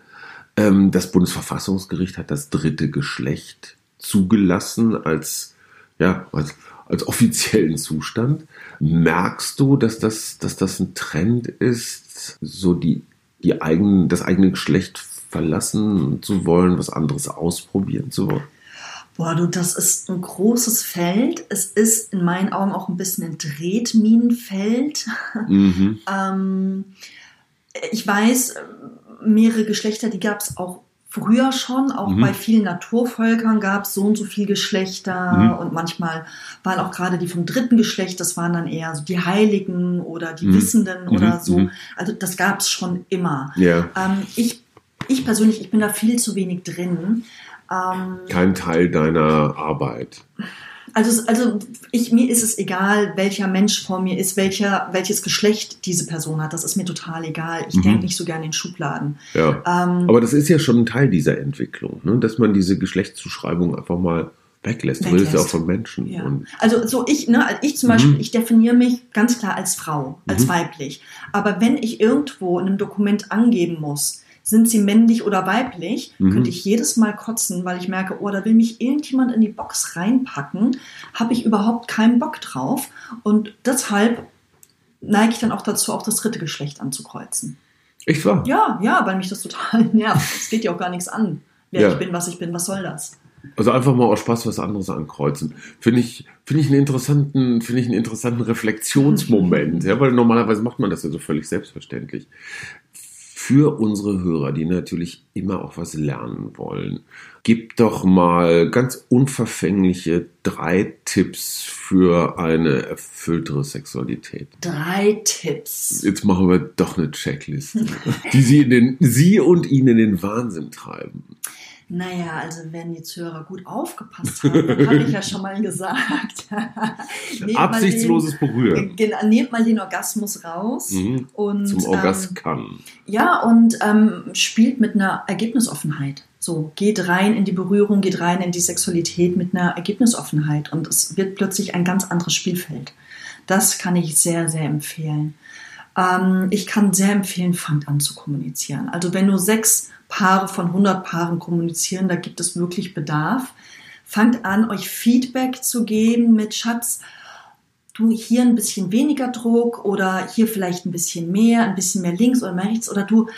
Ähm, Das Bundesverfassungsgericht hat das dritte Geschlecht zugelassen als, ja, als, als offiziellen Zustand. Merkst du, dass das, dass das ein Trend ist, so die, die eigenen, das eigene Geschlecht verlassen zu wollen, was anderes ausprobieren zu wollen? Boah, du, das ist ein großes Feld. Es ist in meinen Augen auch ein bisschen ein Tretminenfeld. [laughs] Mhm. ähm, ich weiß, mehrere Geschlechter, die gab es auch früher schon. Auch Mhm. bei vielen Naturvölkern gab es so und so viele Geschlechter. Mhm. Und manchmal waren auch gerade die vom dritten Geschlecht, das waren dann eher so die Heiligen oder die Mhm. Wissenden oder Mhm. so. Mhm. Also das gab es schon immer. Ja, Ähm, ich, ich persönlich, ich bin da viel zu wenig drin. Ähm, kein Teil deiner Arbeit. also, also ich, mir ist es egal, welcher Mensch vor mir ist, welcher, welches Geschlecht diese Person hat. Das ist mir total egal. Ich Mhm. denke nicht so gerne in Schubladen. Ja. Ähm, Aber das ist ja schon ein Teil dieser Entwicklung, ne? dass man diese Geschlechtszuschreibung einfach mal weglässt. Du redest ja auch von Menschen. ja. Also so ich, ne, ich zum Mhm. Beispiel, ich definiere mich ganz klar als Frau, als Mhm. weiblich. Aber wenn ich irgendwo in einem Dokument angeben muss, sind sie männlich oder weiblich, Mhm. könnte ich jedes Mal kotzen, weil ich merke, oh, da will mich irgendjemand in die Box reinpacken, habe ich überhaupt keinen Bock drauf. Und deshalb neige ich dann auch dazu, auch das dritte Geschlecht anzukreuzen. echt wahr? Ja, ja, weil mich das total [laughs] nervt. Es geht ja auch gar nichts an, wer Ja. ich bin, was ich bin, was soll das? Also einfach mal aus Spaß was anderes ankreuzen. Finde ich, finde ich einen interessanten, finde ich einen interessanten Reflexionsmoment. [laughs] ja, weil normalerweise macht man das ja so völlig selbstverständlich. Für unsere Hörer, die natürlich immer auch was lernen wollen, gib doch mal ganz unverfängliche drei Tipps für eine erfülltere Sexualität. Drei Tipps. Jetzt machen wir doch eine Checkliste, [laughs] die sie, in den, sie und ihn in den Wahnsinn treiben. Naja, also wenn die Zuhörer gut aufgepasst haben, habe ich ja schon mal gesagt. [laughs] Mal Absichtsloses Berühren. Den, genau, nehmt mal den Orgasmus raus. Mhm. Und, Zum ähm, Orgaskan. ja, und ähm, spielt mit einer Ergebnisoffenheit. So, geht rein in die Berührung, geht rein in die Sexualität mit einer Ergebnisoffenheit. Und es wird plötzlich ein ganz anderes Spielfeld. Das kann ich sehr, sehr empfehlen. Ähm, ich kann sehr empfehlen, fangt an zu kommunizieren. Also wenn nur sechs Paare von 100 Paaren kommunizieren, da gibt es wirklich Bedarf. Fangt an, euch Feedback zu geben mit Schatz, du hier ein bisschen weniger Druck oder hier vielleicht ein bisschen mehr, ein bisschen mehr links oder mehr rechts oder du,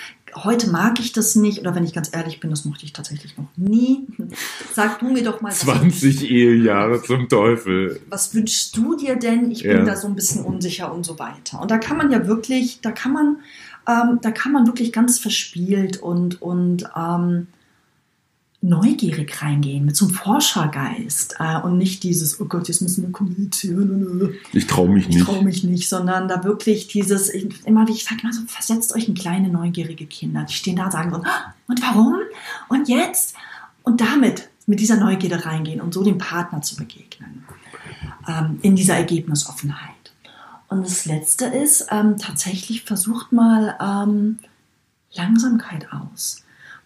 heute mag ich das nicht oder wenn ich ganz ehrlich bin, das mochte ich tatsächlich noch nie. Sag du mir doch mal, was 20 Ehejahre zum Teufel. was wünschst du dir denn? Ich Ja. bin da so ein bisschen unsicher und so weiter. Und da kann man ja wirklich, da kann man, ähm, da kann man wirklich ganz verspielt und, und ähm, neugierig reingehen, mit so einem Forschergeist äh, und nicht dieses, oh Gott, jetzt müssen wir kommunizieren. Ich traue mich Ich nicht. traue mich nicht, sondern da wirklich dieses, ich, immer wie ich sage immer so, versetzt euch in kleine neugierige Kinder, die stehen da und sagen so, "Ah, und warum? Und jetzt? Und damit, mit dieser Neugierde reingehen und so dem Partner zu begegnen. Ähm, in dieser Ergebnisoffenheit. Und das Letzte ist, ähm, tatsächlich versucht mal ähm, Langsamkeit aus.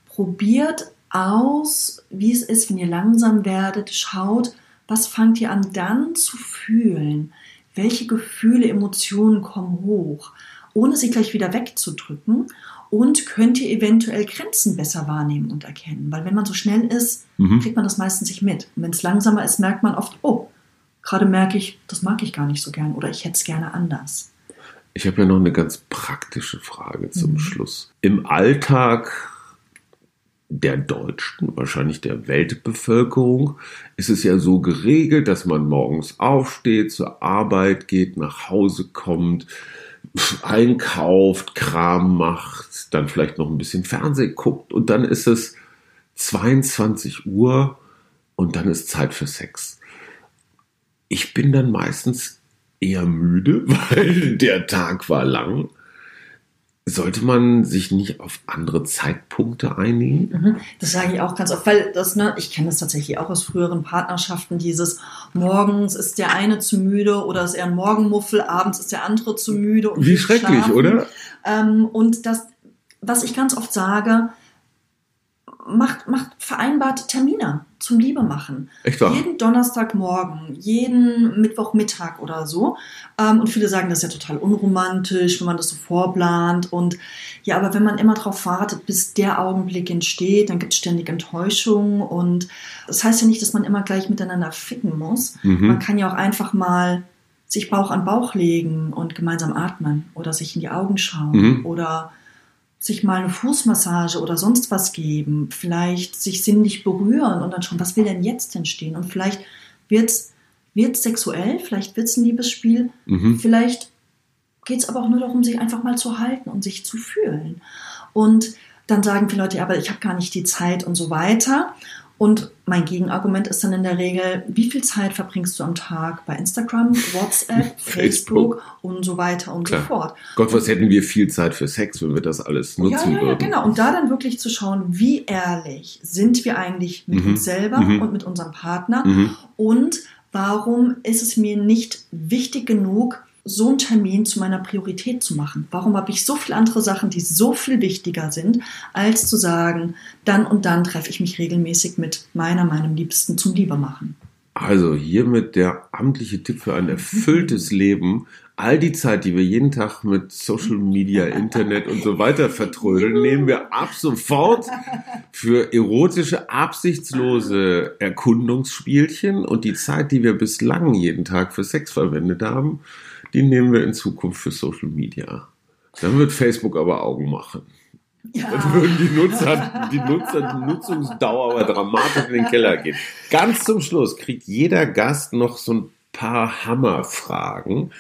Probiert aus, wie es ist, wenn ihr langsam werdet. Schaut, was fangt ihr an dann zu fühlen? Welche Gefühle, Emotionen kommen hoch? Ohne sie gleich wieder wegzudrücken. Und könnt ihr eventuell Grenzen besser wahrnehmen und erkennen. Weil wenn man so schnell ist, Mhm. kriegt man das meistens nicht mit. Und wenn es langsamer ist, merkt man oft, oh, gerade merke ich, das mag ich gar nicht so gern oder ich hätte es gerne anders. Ich habe ja noch eine ganz praktische Frage zum Mhm. Schluss. Im Alltag der Deutschen, wahrscheinlich der Weltbevölkerung, ist es ja so geregelt, dass man morgens aufsteht, zur Arbeit geht, nach Hause kommt, einkauft, Kram macht, dann vielleicht noch ein bisschen Fernsehen guckt und dann ist es 22 Uhr und dann ist Zeit für Sex. Ich bin dann meistens eher müde, [laughs] weil der Tag war lang. Sollte man sich nicht auf andere Zeitpunkte einigen? Mhm. Das sage ich auch ganz oft, weil das, ne, ich kenne das tatsächlich auch aus früheren Partnerschaften, dieses morgens ist der eine zu müde oder ist er ein Morgenmuffel, abends ist der andere zu müde. Und Wie schrecklich, schlafen. oder? Ähm, und das, was ich ganz oft sage, macht, macht vereinbarte Termine zum Liebe machen. Echt wahr? Jeden Donnerstagmorgen, jeden Mittwochmittag oder so. Ähm, und viele sagen, das ist ja total unromantisch, wenn man das so vorplant. Und ja, aber wenn man immer darauf wartet, bis der Augenblick entsteht, dann gibt es ständig Enttäuschung. Und das heißt ja nicht, dass man immer gleich miteinander ficken muss. Man Mhm. kann ja auch einfach mal sich Bauch an Bauch legen und gemeinsam atmen oder sich in die Augen schauen Mhm. oder sich mal eine Fußmassage oder sonst was geben, vielleicht sich sinnlich berühren und dann schon, was will denn jetzt entstehen? Und vielleicht wird's wird's sexuell, vielleicht wird's ein Liebesspiel, Mhm. vielleicht geht's aber auch nur darum, sich einfach mal zu halten und sich zu fühlen. Und dann sagen viele Leute, ja, aber ich habe gar nicht die Zeit und so weiter. Und mein Gegenargument ist dann in der Regel, wie viel Zeit verbringst du am Tag bei Instagram, WhatsApp, [laughs] Facebook und so weiter und Klar. so fort. Gott, was hätten wir viel Zeit für Sex, wenn wir das alles Ja, nutzen ja, ja, würden. genau. Und da dann wirklich zu schauen, wie ehrlich sind wir eigentlich mit Mhm. uns selber Mhm. und mit unserem Partner Mhm. und warum ist es mir nicht wichtig genug, so einen Termin zu meiner Priorität zu machen? Warum habe ich so viele andere Sachen, die so viel wichtiger sind, als zu sagen, dann und dann treffe ich mich regelmäßig mit meiner, meinem Liebsten zum Liebemachen? Also hiermit der amtliche Tipp für ein erfülltes [laughs] Leben. All die Zeit, die wir jeden Tag mit Social Media, Internet und so weiter vertrödeln, nehmen wir ab sofort für erotische, absichtslose Erkundungsspielchen und die Zeit, die wir bislang jeden Tag für Sex verwendet haben, die nehmen wir in Zukunft für Social Media. Dann wird Facebook aber Augen machen. Dann würden die Nutzer, die Nutzer, die Nutzungsdauer aber dramatisch in den Keller gehen. Ganz zum Schluss kriegt jeder Gast noch so ein paar Hammerfragen,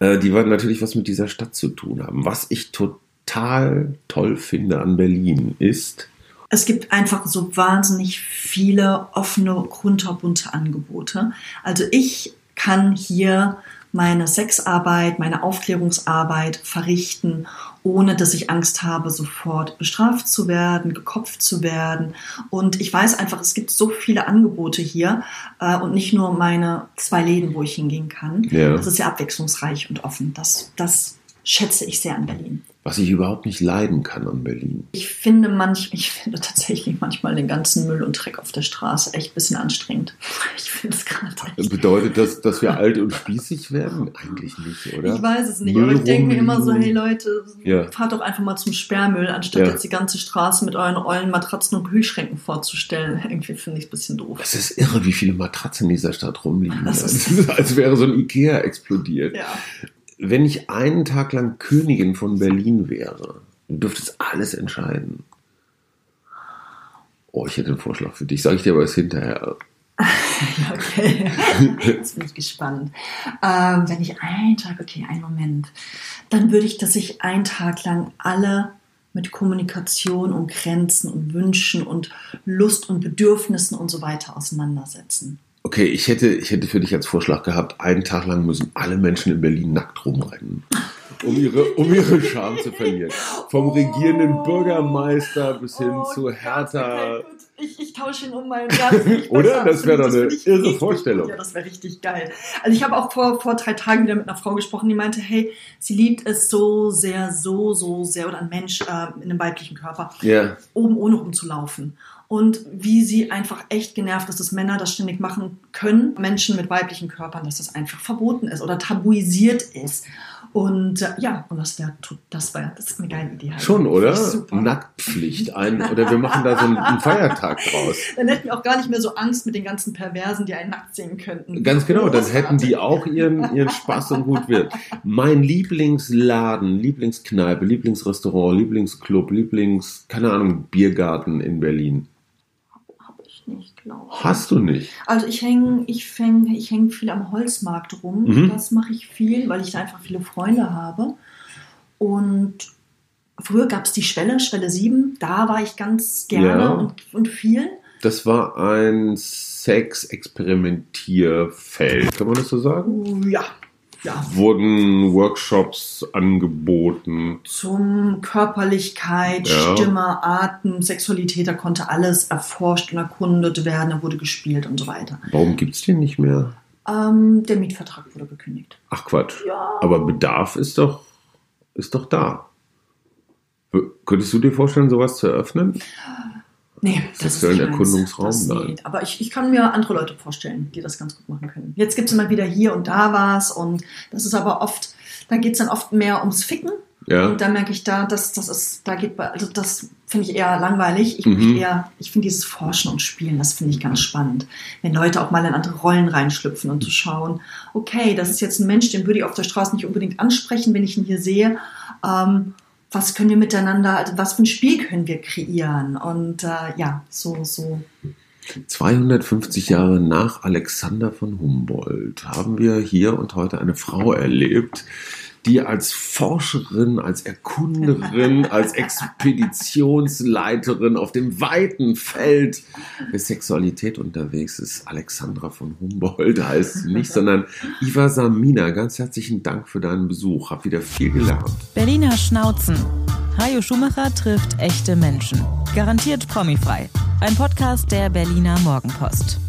äh, die natürlich was mit dieser Stadt zu tun haben. Was ich total toll finde an Berlin ist, Es gibt einfach so wahnsinnig viele offene, kunterbunte Angebote. Also ich kann hier meine Sexarbeit, meine Aufklärungsarbeit verrichten, ohne dass ich Angst habe, sofort bestraft zu werden, gekopft zu werden. Und ich weiß einfach, es gibt so viele Angebote hier äh, und nicht nur meine zwei Läden, wo ich hingehen kann. Ja. Das ist sehr abwechslungsreich und offen. Das, das schätze ich sehr an Berlin. was ich überhaupt nicht leiden kann an Berlin. Ich finde manch, ich finde tatsächlich manchmal den ganzen Müll und Dreck auf der Straße echt ein bisschen anstrengend. [laughs] Ich finde es gerade. Bedeutet das, dass wir alt und spießig werden? Eigentlich nicht, oder? Ich weiß es nicht, Müll aber ich denke mir immer so, hey Leute, Ja. fahrt doch einfach mal zum Sperrmüll, anstatt Ja. jetzt die ganze Straße mit euren ollen Matratzen und Kühlschränken vorzustellen. [laughs] Irgendwie finde ich es ein bisschen doof. Es ist irre, wie viele Matratzen in dieser Stadt rumliegen. Das ist, [laughs] als wäre so ein Ikea explodiert. Ja. Wenn ich einen Tag lang Königin von Berlin wäre, du dürftest alles entscheiden. Oh, ich hätte einen Vorschlag für dich. Sag ich dir aber erst hinterher. [laughs] Okay. Jetzt bin ich gespannt. Ähm, wenn ich einen Tag, okay, einen Moment, dann würde ich, dass sich einen Tag lang alle mit Kommunikation und Grenzen und Wünschen und Lust und Bedürfnissen und so weiter auseinandersetzen. Okay, ich hätte, ich hätte für dich als Vorschlag gehabt, einen Tag lang müssen alle Menschen in Berlin nackt rumrennen. Um ihre, um ihre Scham zu verlieren. Vom regierenden Bürgermeister bis hin Oh zu Hertha. Ich, ich tausche ihn um meinen nicht Oder? Das wäre doch eine irre Vorstellung. gut. Ja, das wäre richtig geil. Also ich habe auch vor, vor drei Tagen wieder mit einer Frau gesprochen, die meinte, hey, sie liebt es so sehr, so, so sehr, oder ein Mensch äh, in einem weiblichen Körper, Ja, oben ohne rumzulaufen. Und wie sie einfach echt genervt ist, dass Männer das ständig machen können, Menschen mit weiblichen Körpern, dass das einfach verboten ist oder tabuisiert ist. Und äh, ja, und das wäre das wär, das ist eine geile Idee. halt. schon, oder? Nacktpflicht. Ein, oder wir machen da so einen, einen Feiertag draus. [laughs] Dann hätten wir auch gar nicht mehr so Angst mit den ganzen Perversen, die einen nackt sehen könnten. Ganz genau, dann hätten die auch ihren, ihren Spaß und gut wird. Mein Lieblingsladen, Lieblingskneipe, Lieblingsrestaurant, Lieblingsclub, Lieblings, keine Ahnung, Biergarten in Berlin. Nicht, glaube ich. Hast du nicht? Also ich hänge ich fäng, ich häng viel am Holzmarkt rum. Mhm. Das mache ich viel, weil ich da einfach viele Freunde habe. Und früher gab es die Schwelle, Schwelle 7. Da war ich ganz gerne Ja. und, und viel. Das war ein Sex-Experimentierfeld, kann man das so sagen? Ja, ja. Wurden Workshops angeboten. Zum Körperlichkeit, Ja. Stimme, Atem, Sexualität, da konnte alles erforscht und erkundet werden, da wurde gespielt und so weiter. Warum gibt's den nicht mehr? Ähm, der Mietvertrag wurde gekündigt. Ach Quatsch. Ja. Aber Bedarf ist doch, ist doch da. Könntest du dir vorstellen, sowas zu eröffnen? Nee, das ist Sexuellen. Erkundungsraum? Geht. Aber ich, ich kann mir andere Leute vorstellen, die das ganz gut machen können. Jetzt gibt es immer wieder hier und da was und das ist aber oft, da geht es dann oft mehr ums Ficken. Ja. Und da merke ich da, dass das ist, da geht also das finde ich eher langweilig. Ich Mhm. eher, ich finde dieses Forschen und Spielen, das finde ich ganz spannend. Wenn Leute auch mal in andere Rollen reinschlüpfen und zu schauen, okay, das ist jetzt ein Mensch, den würde ich auf der Straße nicht unbedingt ansprechen, wenn ich ihn hier sehe. Ähm, was können wir miteinander, also was für ein Spiel können wir kreieren? Und äh, ja, so, so 250 Jahre nach Alexander von Humboldt haben wir hier und heute eine Frau erlebt, die als Forscherin, als Erkunderin, [laughs] als Expeditionsleiterin auf dem weiten Feld der Sexualität unterwegs ist. Alexandra von Humboldt heißt sie nicht, sondern Iva Samina. Ganz herzlichen Dank für deinen Besuch. Hab wieder viel gelernt. Berliner Schnauzen. Hajo Schumacher trifft echte Menschen. Garantiert promifrei. Ein Podcast der Berliner Morgenpost.